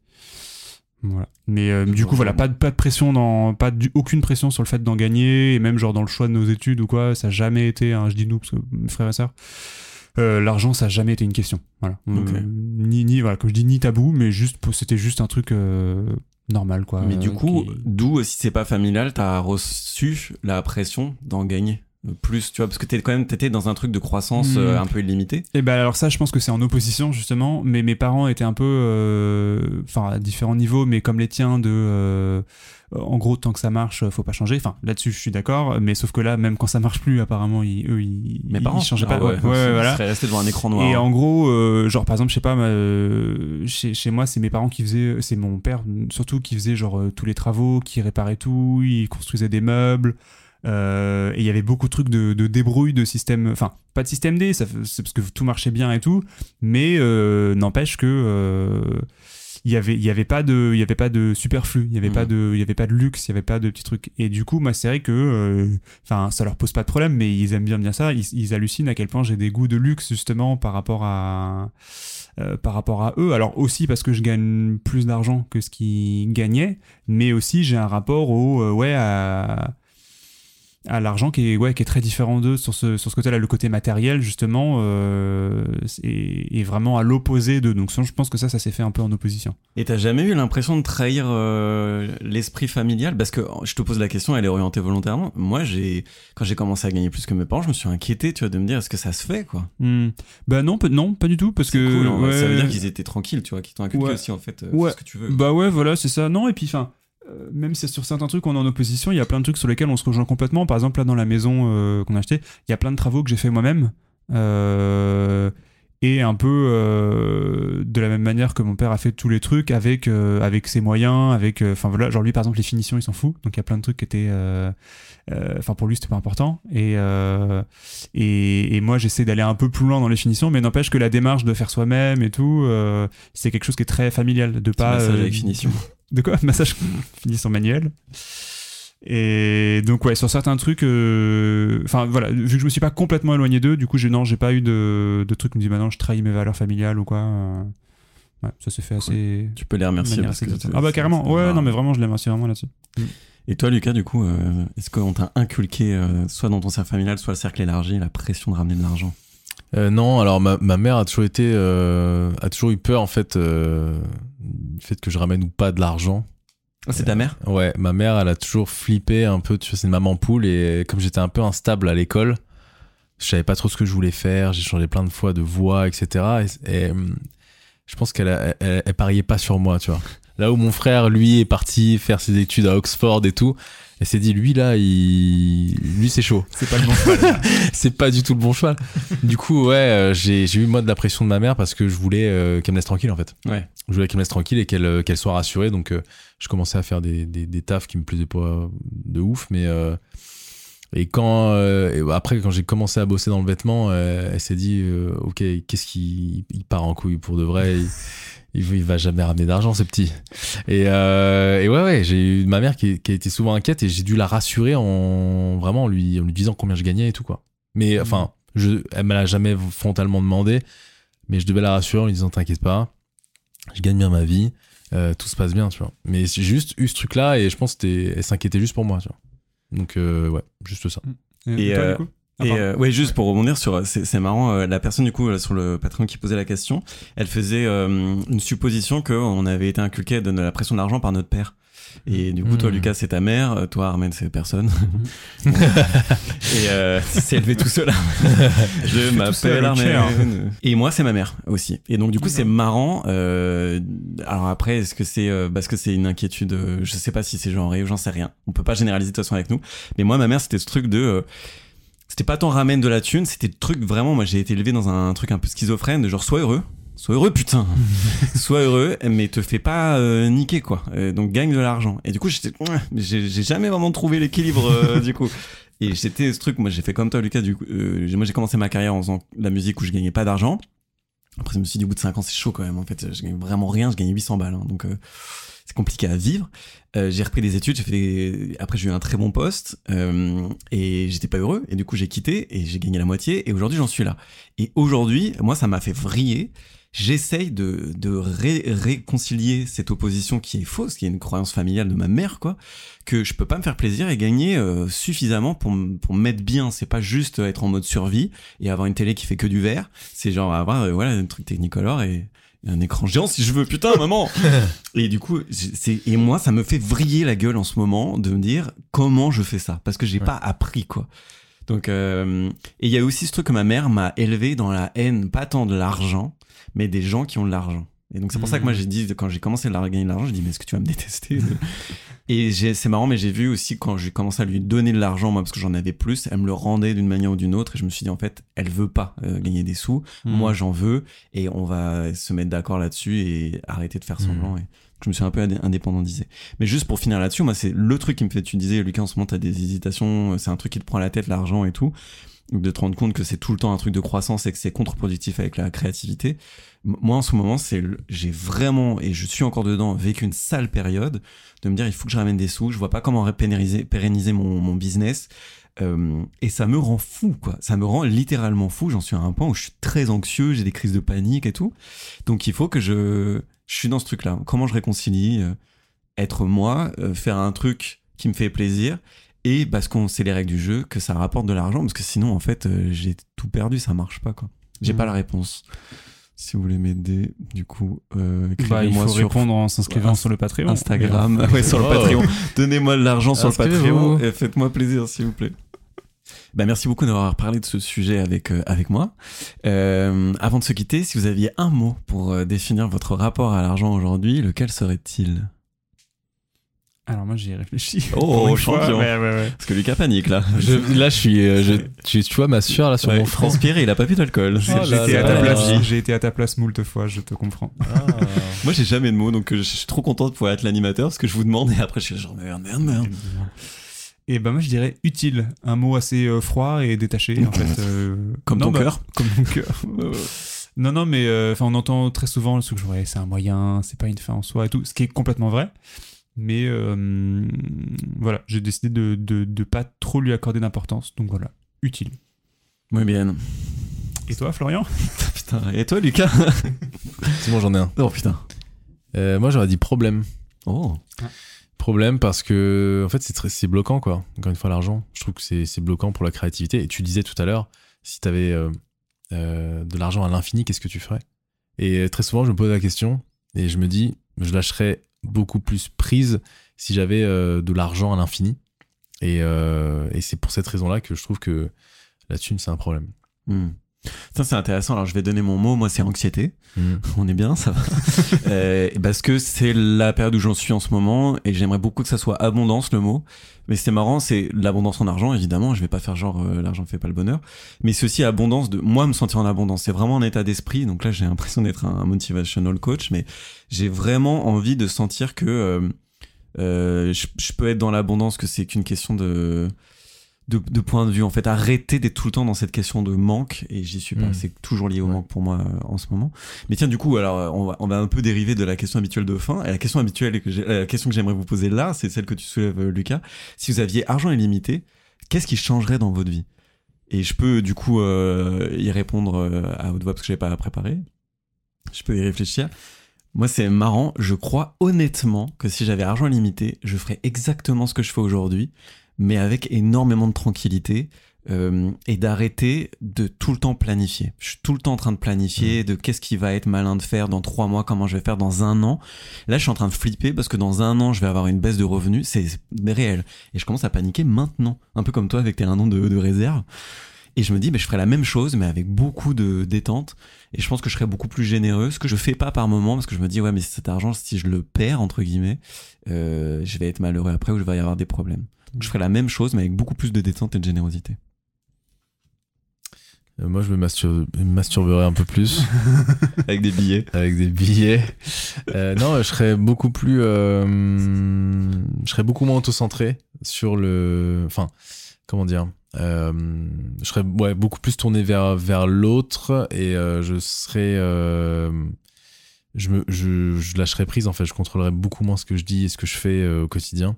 Voilà. Mais euh, du coup, voilà, pas de, pas de pression, dans, pas du, aucune pression sur le fait d'en gagner, et même genre dans le choix de nos études ou quoi, ça n'a jamais été, hein, je dis nous parce que frères et sœurs, euh, l'argent ça n'a jamais été une question. Voilà. Euh, ni, ni, voilà, comme je dis, ni tabou, mais juste, c'était juste un truc euh, normal quoi. mais du coup qui- d'où si c'est pas familial t'as reçu la pression d'en gagner? Plus tu vois parce que t'es quand même t'étais dans un truc de croissance Mm. euh, un peu illimité Et ben alors ça, je pense que c'est en opposition justement. Mais mes parents étaient un peu, euh, enfin à différents niveaux, mais comme les tiens de, euh, en gros, tant que ça marche, faut pas changer. Enfin là-dessus, je suis d'accord. Mais sauf que là, même quand ça marche plus, apparemment, ils, eux, ils, mes ils parents changeaient Ah pas. Ouais, ouais, ouais, voilà. resté devant un écran noir Et hein. en gros, euh, genre par exemple, je sais pas, chez, chez moi, c'est mes parents qui faisaient, c'est mon père surtout qui faisait genre tous les travaux, qui réparait tout, il construisait des meubles. Euh, et il y avait beaucoup de trucs de, de débrouille de système, enfin pas de système D, c'est parce que tout marchait bien et tout, mais euh, n'empêche que euh, il y avait il y avait pas de il y avait pas de superflu, il y avait pas de il y avait pas de luxe, il y avait pas de petits trucs. Et du coup, moi c'est vrai que enfin ça leur pose pas de problème, mais ils aiment bien bien ça, ils, ils hallucinent à quel point j'ai des goûts de luxe justement par rapport à euh, par rapport à eux. Alors aussi parce que je gagne plus d'argent que ce qu'ils gagnaient, mais aussi j'ai un rapport au euh, ouais à à l'argent qui est ouais qui est très différent d'eux sur ce sur ce côté-là le côté matériel justement euh, est, est vraiment à l'opposé d'eux donc je pense que ça ça s'est fait un peu en opposition Et t'as jamais eu l'impression de trahir euh, l'esprit familial? Parce que je te pose la question, elle est orientée volontairement. Moi, j'ai quand j'ai commencé à gagner plus que mes parents, je me suis inquiété, tu vois, de me dire est-ce que ça se fait, quoi? Hmm. bah non non pas du tout parce que cool, ça veut dire qu'ils étaient tranquilles, tu vois, qu'ils t'ont inculqué Ouais. aussi en fait euh, Ouais. ce que tu veux. Bah ouais, voilà, c'est ça. Non, et puis, enfin, euh, même si sur certains trucs on est en opposition, il y a plein de trucs sur lesquels on se rejoint complètement. Par exemple, là, dans la maison euh, qu'on a achetée, il y a plein de travaux que j'ai fait moi-même. Euh, et un peu de la même manière que mon père a fait tous les trucs avec, avec ses moyens, avec. Enfin voilà, genre lui par exemple, les finitions, il s'en fout. Donc il y a plein de trucs qui étaient. Enfin pour lui, c'était pas important. Et, et, et moi, j'essaie d'aller un peu plus loin dans les finitions, mais n'empêche que la démarche de faire soi-même et tout, c'est quelque chose qui est très familial. De pas. massage avec finition. <laughs> de quoi <laughs> Massage finition manuel. Et donc ouais, sur certains trucs, euh, enfin voilà, vu que je me suis pas complètement éloigné d'eux, du coup j'ai non, j'ai pas eu de, de trucs qui me disent maintenant je trahis mes valeurs familiales ou quoi. euh, ouais, ça s'est fait assez. Tu peux les remercier. parce que ah bah carrément, ouais, non mais vraiment je les remercie vraiment là-dessus. Et toi, Lucas, du coup, euh, est-ce qu'on t'a inculqué, soit dans ton cercle familial, soit le cercle élargi, la pression de ramener de l'argent? Euh, non, alors ma, ma mère a toujours été, euh, a toujours eu peur en fait euh, du fait que je ramène ou pas de l'argent. Ah, C'est ta mère? Ouais, ma mère, elle a toujours flippé un peu. Tu vois, c'est une maman poule et comme j'étais un peu instable à l'école, je savais pas trop ce que je voulais faire. J'ai changé plein de fois de voix, etc. Et, et, hum, je pense qu'elle elle pariait pas sur moi, tu vois. Là où mon frère, lui, est parti faire ses études à Oxford et tout, elle s'est dit, lui là, il, lui c'est chaud. C'est pas le bon cheval. <laughs> c'est pas du tout le bon cheval. du coup, ouais, euh, j'ai eu moi de la pression de ma mère parce que je voulais euh, qu'elle me laisse tranquille en fait. Ouais. Je voulais qu'elle me laisse tranquille et qu'elle euh, qu'elle soit rassurée. Donc, euh, je commençais à faire des, des, des tafs qui me plaisaient pas de ouf. Mais. euh, et quand. euh, et après, quand j'ai commencé à bosser dans le vêtement, euh, elle s'est dit euh, Ok, qu'est-ce qui. Il part en couille pour de vrai? <laughs> Il, va jamais ramener d'argent, ce petit. Et, euh, et ouais, ouais, j'ai eu ma mère qui, qui a été souvent inquiète et j'ai dû la rassurer en vraiment en lui, en lui disant combien je gagnais et tout, quoi. Mais enfin, je, elle me l'a jamais frontalement demandé, mais je devais la rassurer en lui disant T'inquiète pas, je gagne bien ma vie, euh, tout se passe bien, tu vois. Mais j'ai juste eu ce truc-là et je pense qu'elle s'inquiétait juste pour moi, tu vois. Donc, euh, ouais, juste ça. Et, Et, toi, euh, du coup? Et pardon. euh, ouais, juste pour rebondir sur, c'est c'est marrant, euh, la personne du coup euh, sur le Patreon qui posait la question, elle faisait euh, une supposition qu'on avait été inculqué de la pression de l'argent par notre père. Et du coup, toi, Mm. Lucas, c'est ta mère, euh, toi, Armen, c'est personne. <laughs> et euh, c'est élevé tout seul. <laughs> Je m'appelle. Armen. Et moi, c'est ma mère aussi. Et donc, du coup, c'est marrant. euh, alors après, est-ce que c'est euh, parce que c'est une inquiétude euh, Je sais pas si c'est genré j'en sais rien. On peut pas généraliser de toute façon avec nous. Mais moi, ma mère, c'était ce truc de euh, c'était pas tant ramène de la thune, c'était le truc vraiment, moi j'ai été élevé dans un truc un peu schizophrène, de genre sois heureux, sois heureux putain, <laughs> sois heureux, mais te fais pas euh, niquer quoi, Euh, donc gagne de l'argent. Et du coup j'ai j'ai jamais vraiment trouvé l'équilibre euh, du coup. Et j'étais ce truc, moi j'ai fait comme toi Lucas, du coup, euh, moi j'ai commencé ma carrière en faisant la musique où je gagnais pas d'argent. Après je me suis dit au bout de 5 ans c'est chaud quand même, en fait je gagne vraiment rien, je gagnais 800 balles, hein, donc euh, c'est compliqué à vivre. Euh, j'ai repris des études, j'ai fait des... après j'ai eu un très bon poste euh, et j'étais pas heureux et du coup j'ai quitté et j'ai gagné la moitié et aujourd'hui j'en suis là. Et aujourd'hui, moi ça m'a fait vriller. J'essaye de, de ré- réconcilier cette opposition qui est fausse, qui est une croyance familiale de ma mère, quoi, que je peux pas me faire plaisir et gagner euh, suffisamment pour, pour me mettre bien. C'est pas juste être en mode survie et avoir une télé qui fait que du vert. C'est genre avoir voilà un truc Technicolor et un écran géant si je veux. Putain, <laughs> maman. Et du coup, et moi, ça me fait vriller la gueule en ce moment de me dire comment je fais ça parce que j'ai Ouais. pas appris quoi. Donc, euh, et il y a aussi ce truc que ma mère m'a élevé dans la haine, pas tant de l'argent, mais des gens qui ont de l'argent. Et donc c'est pour ça que moi j'ai dit quand j'ai commencé à gagner de l'argent, j'ai dit mais est-ce que tu vas me détester? Et j'ai- c'est marrant, mais j'ai vu aussi quand j'ai commencé à lui donner de l'argent, moi parce que j'en avais plus, elle me le rendait d'une manière ou d'une autre, et je me suis dit en fait, elle veut pas euh, gagner des sous, Hmm. moi j'en veux, et on va se mettre d'accord là-dessus et arrêter de faire semblant. Et je me suis un peu indé- indépendandisé. Mais juste pour finir là-dessus, moi c'est le truc qui me fait, tu disais Lucas en ce moment t'as des hésitations, c'est un truc qui te prend la tête, l'argent et tout de te rendre compte que c'est tout le temps un truc de croissance et que c'est contre-productif avec la créativité. Moi, en ce moment, c'est, j'ai vraiment, et je suis encore dedans, vécu une sale période de me dire, il faut que je ramène des sous, je vois pas comment pérenniser, mon business. Euh, et ça me rend fou, quoi. Ça me rend littéralement fou. J'en suis à un point où je suis très anxieux, j'ai des crises de panique et tout. Donc, il faut que je, je suis dans ce truc-là. Comment je réconcilie euh, être moi, euh, faire un truc qui me fait plaisir et parce qu'on sait les règles du jeu que ça rapporte de l'argent parce que sinon en fait j'ai tout perdu ça marche pas quoi j'ai Mhm. pas la réponse si vous voulez m'aider du coup euh, Bah, il écrivez-moi faut sur répondre en s'inscrivant sur le Patreon. Instagram <laughs> ouais, sur le. Patreon donnez-moi de l'argent sur le. Patreon et faites-moi plaisir s'il vous plaît bah, merci beaucoup d'avoir parlé de ce sujet avec, euh, avec moi. Euh, avant de se quitter, si vous aviez un mot pour euh, définir votre rapport à l'argent aujourd'hui, lequel serait-il? Alors moi j'y ai réfléchi. Oh, champion. Ouais, ouais, ouais. Parce que Lucas panique là. Je- là, je suis, euh, je, tu, tu vois ma sueur là sur Ouais, mon front. transpiré, il a pas bu d'alcool. Oh J'ai été, à ta place, j'ai été à ta place moult fois, je te comprends. Ah. <laughs> Moi, j'ai jamais de mots, donc euh, je suis trop content de pouvoir être l'animateur parce que je vous demande et après je suis genre merde, merde, merde. Et bah moi je dirais utile, un mot assez euh, froid et détaché en fait. <laughs> euh, Comme non, ton bah, cœur. Comme mon cœur. <laughs> non non mais euh, enfin on entend très souvent ce que je ouais, c'est un moyen, c'est pas une fin en soi et tout, ce qui est complètement vrai. Mais euh, voilà, j'ai décidé de, de, de pas trop lui accorder d'importance. Donc voilà, utile. Muy bien. Et toi, Florian? <laughs> Putain, et toi, Lucas? C'est bon, j'en ai un. Oh putain. Euh, moi, j'aurais dit problème. Oh. Problème parce que, en fait, c'est très- c'est bloquant, quoi. Encore une fois, l'argent. Je trouve que c'est c'est bloquant pour la créativité. Et tu disais tout à l'heure, si tu avais de l'argent à l'infini, qu'est-ce que tu ferais? Et euh, très souvent, je me pose la question et je me dis, je lâcherais beaucoup plus prise si j'avais euh, de l'argent à l'infini. Et, euh, et c'est pour cette raison-là que je trouve que la thune, c'est un problème. Hmm. Ça, c'est intéressant. Alors, je vais donner mon mot. Moi, c'est anxiété. On est bien, ça va. <laughs> Euh, parce que c'est la période où j'en suis en ce moment et j'aimerais beaucoup que ça soit abondance, le mot. Mais c'est marrant, c'est l'abondance en argent, évidemment. Je vais pas faire genre euh, l'argent fait pas le bonheur. Mais c'est aussi abondance de moi me sentir en abondance. C'est vraiment un état d'esprit. Donc là, j'ai l'impression d'être un motivational coach, mais j'ai vraiment envie de sentir que euh, euh, je, je peux être dans l'abondance, que c'est qu'une question de de, de point de vue en fait arrêter d'être tout le temps dans cette question de manque et j'y suis pas Mm. c'est toujours lié au Ouais. manque pour moi euh, en ce moment mais tiens du coup alors euh, on va, on va un peu dériver de la question habituelle de fin et la question habituelle que j'ai- la question que j'aimerais vous poser là c'est celle que tu soulèves euh, Lucas si vous aviez argent illimité qu'est-ce qui changerait dans votre vie? Et je peux du coup euh, y répondre euh, à haute voix parce que j'ai pas préparé je peux y réfléchir moi, c'est marrant. Je crois honnêtement que si j'avais argent illimité, je ferais exactement ce que je fais aujourd'hui, mais avec énormément de tranquillité euh, et d'arrêter de tout le temps planifier. Je suis tout le temps en train de planifier de qu'est-ce qui va être malin de faire dans trois mois, comment je vais faire dans un an. Là, je suis en train de flipper parce que dans un an, je vais avoir une baisse de revenus. C'est réel. Et je commence à paniquer maintenant. Un peu comme toi avec tes un an de, de réserve. Et je me dis, bah, je ferai la même chose, mais avec beaucoup de détente. Et je pense que je serais beaucoup plus généreux, ce que je fais pas par moment, parce que je me dis, ouais, mais cet argent, si je le perds, entre guillemets, euh, je vais être malheureux après ou je vais y avoir des problèmes. Je ferai la même chose, mais avec beaucoup plus de détente et de générosité. Euh, moi, je me, mastur- masturberais un peu plus. <laughs> Avec des billets. avec des billets. Euh, non, je serais beaucoup plus, euh, je serais beaucoup moins auto-centré sur le, enfin, comment dire, euh, je serais ouais, beaucoup plus tourné vers vers l'autre et euh, je serais, euh, je me, je, je lâcherais prise en fait, je contrôlerais beaucoup moins ce que je dis et ce que je fais au quotidien.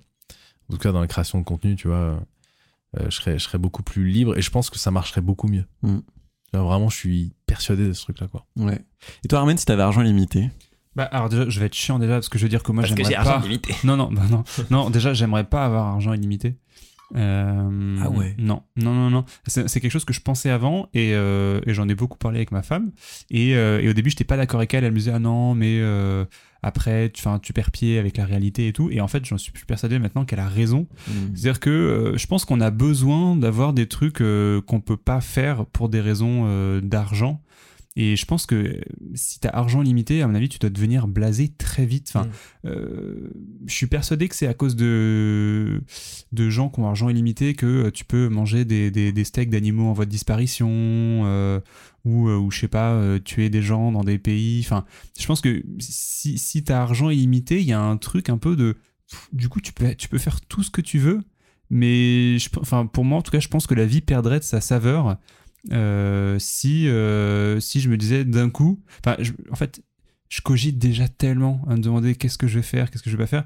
En tout cas, dans la création de contenu, tu vois, euh, je serais, je serais beaucoup plus libre et je pense que ça marcherait beaucoup mieux. Mm. Tu vois, Vraiment, je suis persuadé de ce truc-là, quoi. Ouais. Et toi, Armen, si t'avais argent limité? Bah alors déjà, je vais être chiant déjà parce que je veux dire que moi Parce que j'aimerais j'ai pas. argent limité. Non non bah non non déjà j'aimerais pas avoir argent illimité. Euh, Ah ouais. Non non non non c'est quelque chose que je pensais avant et, euh, et j'en ai beaucoup parlé avec ma femme et, euh, et au début j'étais pas d'accord avec elle elle me disait ah non mais après tu, tu perds pied avec la réalité et tout et en fait j'en suis plus persuadé maintenant qu'elle a raison Mm. c'est-à-dire que je pense qu'on a besoin d'avoir des trucs qu'on peut pas faire pour des raisons d'argent. Et je pense que si t'as argent limité, à mon avis, tu dois devenir blasé très vite. Enfin, euh, je suis persuadé que c'est à cause de, de gens qui ont argent illimité que euh, tu peux manger des, des, des steaks d'animaux en voie de disparition euh, ou, ou je sais pas, tuer des gens dans des pays. Enfin, je pense que si, si t'as argent illimité, il y a un truc un peu de du coup, tu peux, tu peux faire tout ce que tu veux, mais je, enfin, pour moi, en tout cas, je pense que la vie perdrait de sa saveur euh, si, euh, si je me disais d'un coup. Enfin, en fait, je cogite déjà tellement à me demander qu'est-ce que je vais faire, qu'est-ce que je vais pas faire.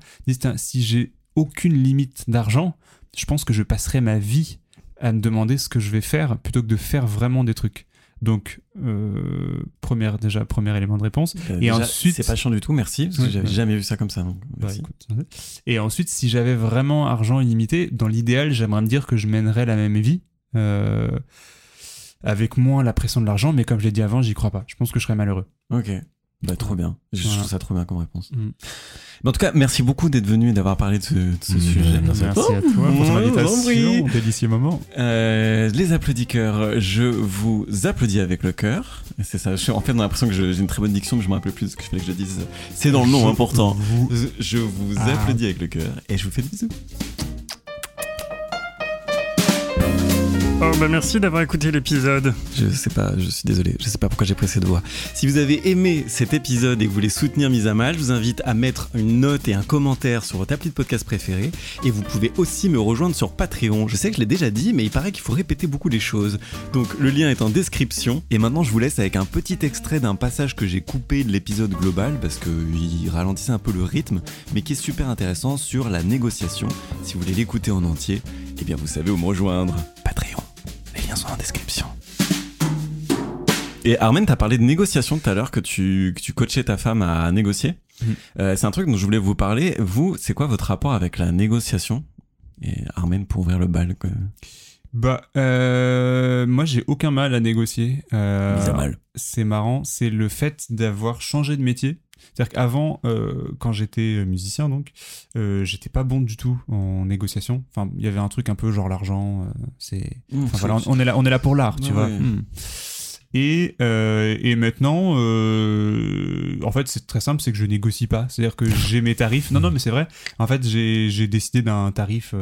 Si j'ai aucune limite d'argent, je pense que je passerai ma vie à me demander ce que je vais faire plutôt que de faire vraiment des trucs. Donc, euh, première, déjà, premier élément de réponse. Euh, Et déjà, ensuite- C'est pas chiant du tout, merci, parce que Ouais, j'avais ouais. jamais vu ça comme ça. donc Bah, écoute, Et ensuite, si j'avais vraiment argent illimité, dans l'idéal, j'aimerais me dire que je mènerais la même vie, euh, avec moins la pression de l'argent, mais comme je l'ai dit avant, j'y crois pas. Je pense que je serais malheureux. Ok. Bah, trop bien. Je Voilà. trouve ça trop bien comme réponse. Mm. Mais en tout cas, merci beaucoup d'être venu et d'avoir parlé de ce, de ce Mm, sujet. merci à à toi pour ton j'en invitation, délicieux moment. Euh, les applaudisseurs, je vous applaudis avec le cœur. C'est ça. Je suis en fait dans l'impression que j'ai une très bonne diction, mais je me rappelle plus de ce que je fallait que je dise. C'est dans le nom important. Je- Je vous Ah. applaudis avec le cœur et je vous fais des bisous. Oh bah merci d'avoir écouté l'épisode. Je sais pas, je suis désolé, je sais pas pourquoi j'ai pris cette voix. Si vous avez aimé cet épisode et que vous voulez soutenir Mise à Mal, je vous invite à mettre une note et un commentaire sur votre appli de podcast préféré. Et vous pouvez aussi me rejoindre sur Patreon. Je sais que je l'ai déjà dit, mais il paraît qu'il faut répéter beaucoup les choses. Donc le lien est en description. Et maintenant, je vous laisse avec un petit extrait d'un passage que j'ai coupé de l'épisode global parce qu'il ralentissait un peu le rythme, mais qui est super intéressant sur la négociation. Si vous voulez l'écouter en entier, eh bien vous savez où me rejoindre. Patreon. Liens sont en description. Et Armen, t'as parlé de négociation tout à l'heure, que tu, que tu coachais ta femme à négocier. Mhm. Euh, c'est un truc dont je voulais vous parler. Vous, c'est quoi votre rapport avec la négociation? Et Armen, pour ouvrir le bal, quoi. Bah, euh, moi, j'ai aucun mal à négocier. Euh, mal. C'est marrant, c'est le fait d'avoir changé de métier. C'est-à-dire qu'avant, euh, quand j'étais musicien, donc, euh, j'étais pas bon du tout en négociation. Enfin, il y avait un truc un peu genre l'argent, euh, c'est. Enfin, voilà, on, on est là, on est là pour l'art, tu Ouais, vois. ouais. Hmm. Et, euh, et maintenant, euh, en fait, c'est très simple, c'est que je négocie pas. C'est-à-dire que j'ai mes tarifs. Non, non, mais c'est vrai. En fait, j'ai j'ai décidé d'un tarif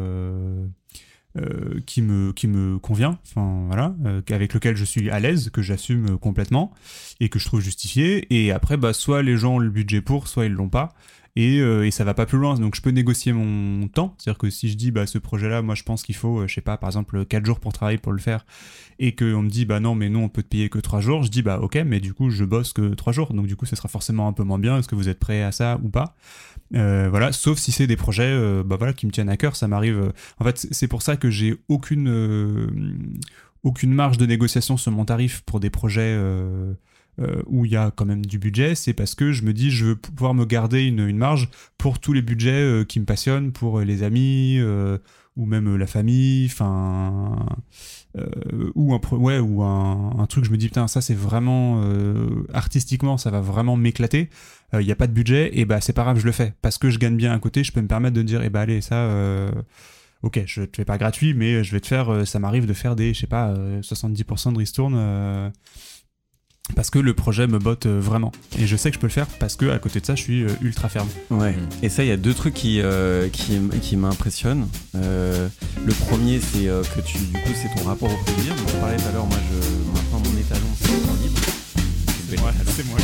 euh, euh, qui me qui me convient. Voilà, euh, avec lequel je suis à l'aise, que j'assume complètement et que je trouve justifié. Et après, bah, soit les gens ont le budget pour, soit ils l'ont pas. Et, euh, et ça va pas plus loin. Donc je peux négocier mon temps. C'est-à-dire que si je dis, bah, ce projet-là, moi je pense qu'il faut, euh, je sais pas, par exemple, 4 jours pour travailler pour le faire, et qu'on me dit, bah non, mais nous on peut te payer que 3 jours, je dis, bah ok, mais du coup je bosse que 3 jours. Donc du coup, ce sera forcément un peu moins bien. Est-ce que vous êtes prêt à ça ou pas? Euh, Voilà, sauf si c'est des projets euh, bah, voilà, qui me tiennent à cœur. Ça m'arrive. euh, En fait, c'est- pour ça que j'ai aucune, aucune marge de négociation sur mon tarif pour des projets. où il y a quand même du budget, c'est parce que je me dis je veux pouvoir me garder une, marge pour tous les budgets qui me passionnent, pour les amis ou même la famille, enfin ou un ou un, truc je me dis putain ça c'est vraiment artistiquement ça va vraiment m'éclater. Euh, Il n'y a pas de budget et bah c'est pas grave je le fais parce que je gagne bien à côté, je peux me permettre de dire eh bah allez ça euh, Ok, je te fais pas gratuit, mais je vais te faire. euh, Ça m'arrive de faire des, je sais pas, euh, 70% de ristourne euh, parce que le projet me botte euh, vraiment. Et je sais que je peux le faire parce que à côté de ça, je suis euh, ultra ferme. Ouais. Mm. Et ça, il y a deux trucs qui, euh, qui, qui m'impressionnent. Euh, le premier, c'est euh, que tu, du coup, c'est ton rapport au plaisir. Donc, on parlait tout à l'heure, moi, je, maintenant, mon étalon, c'est le temps libre. C'est moi, c'est moi.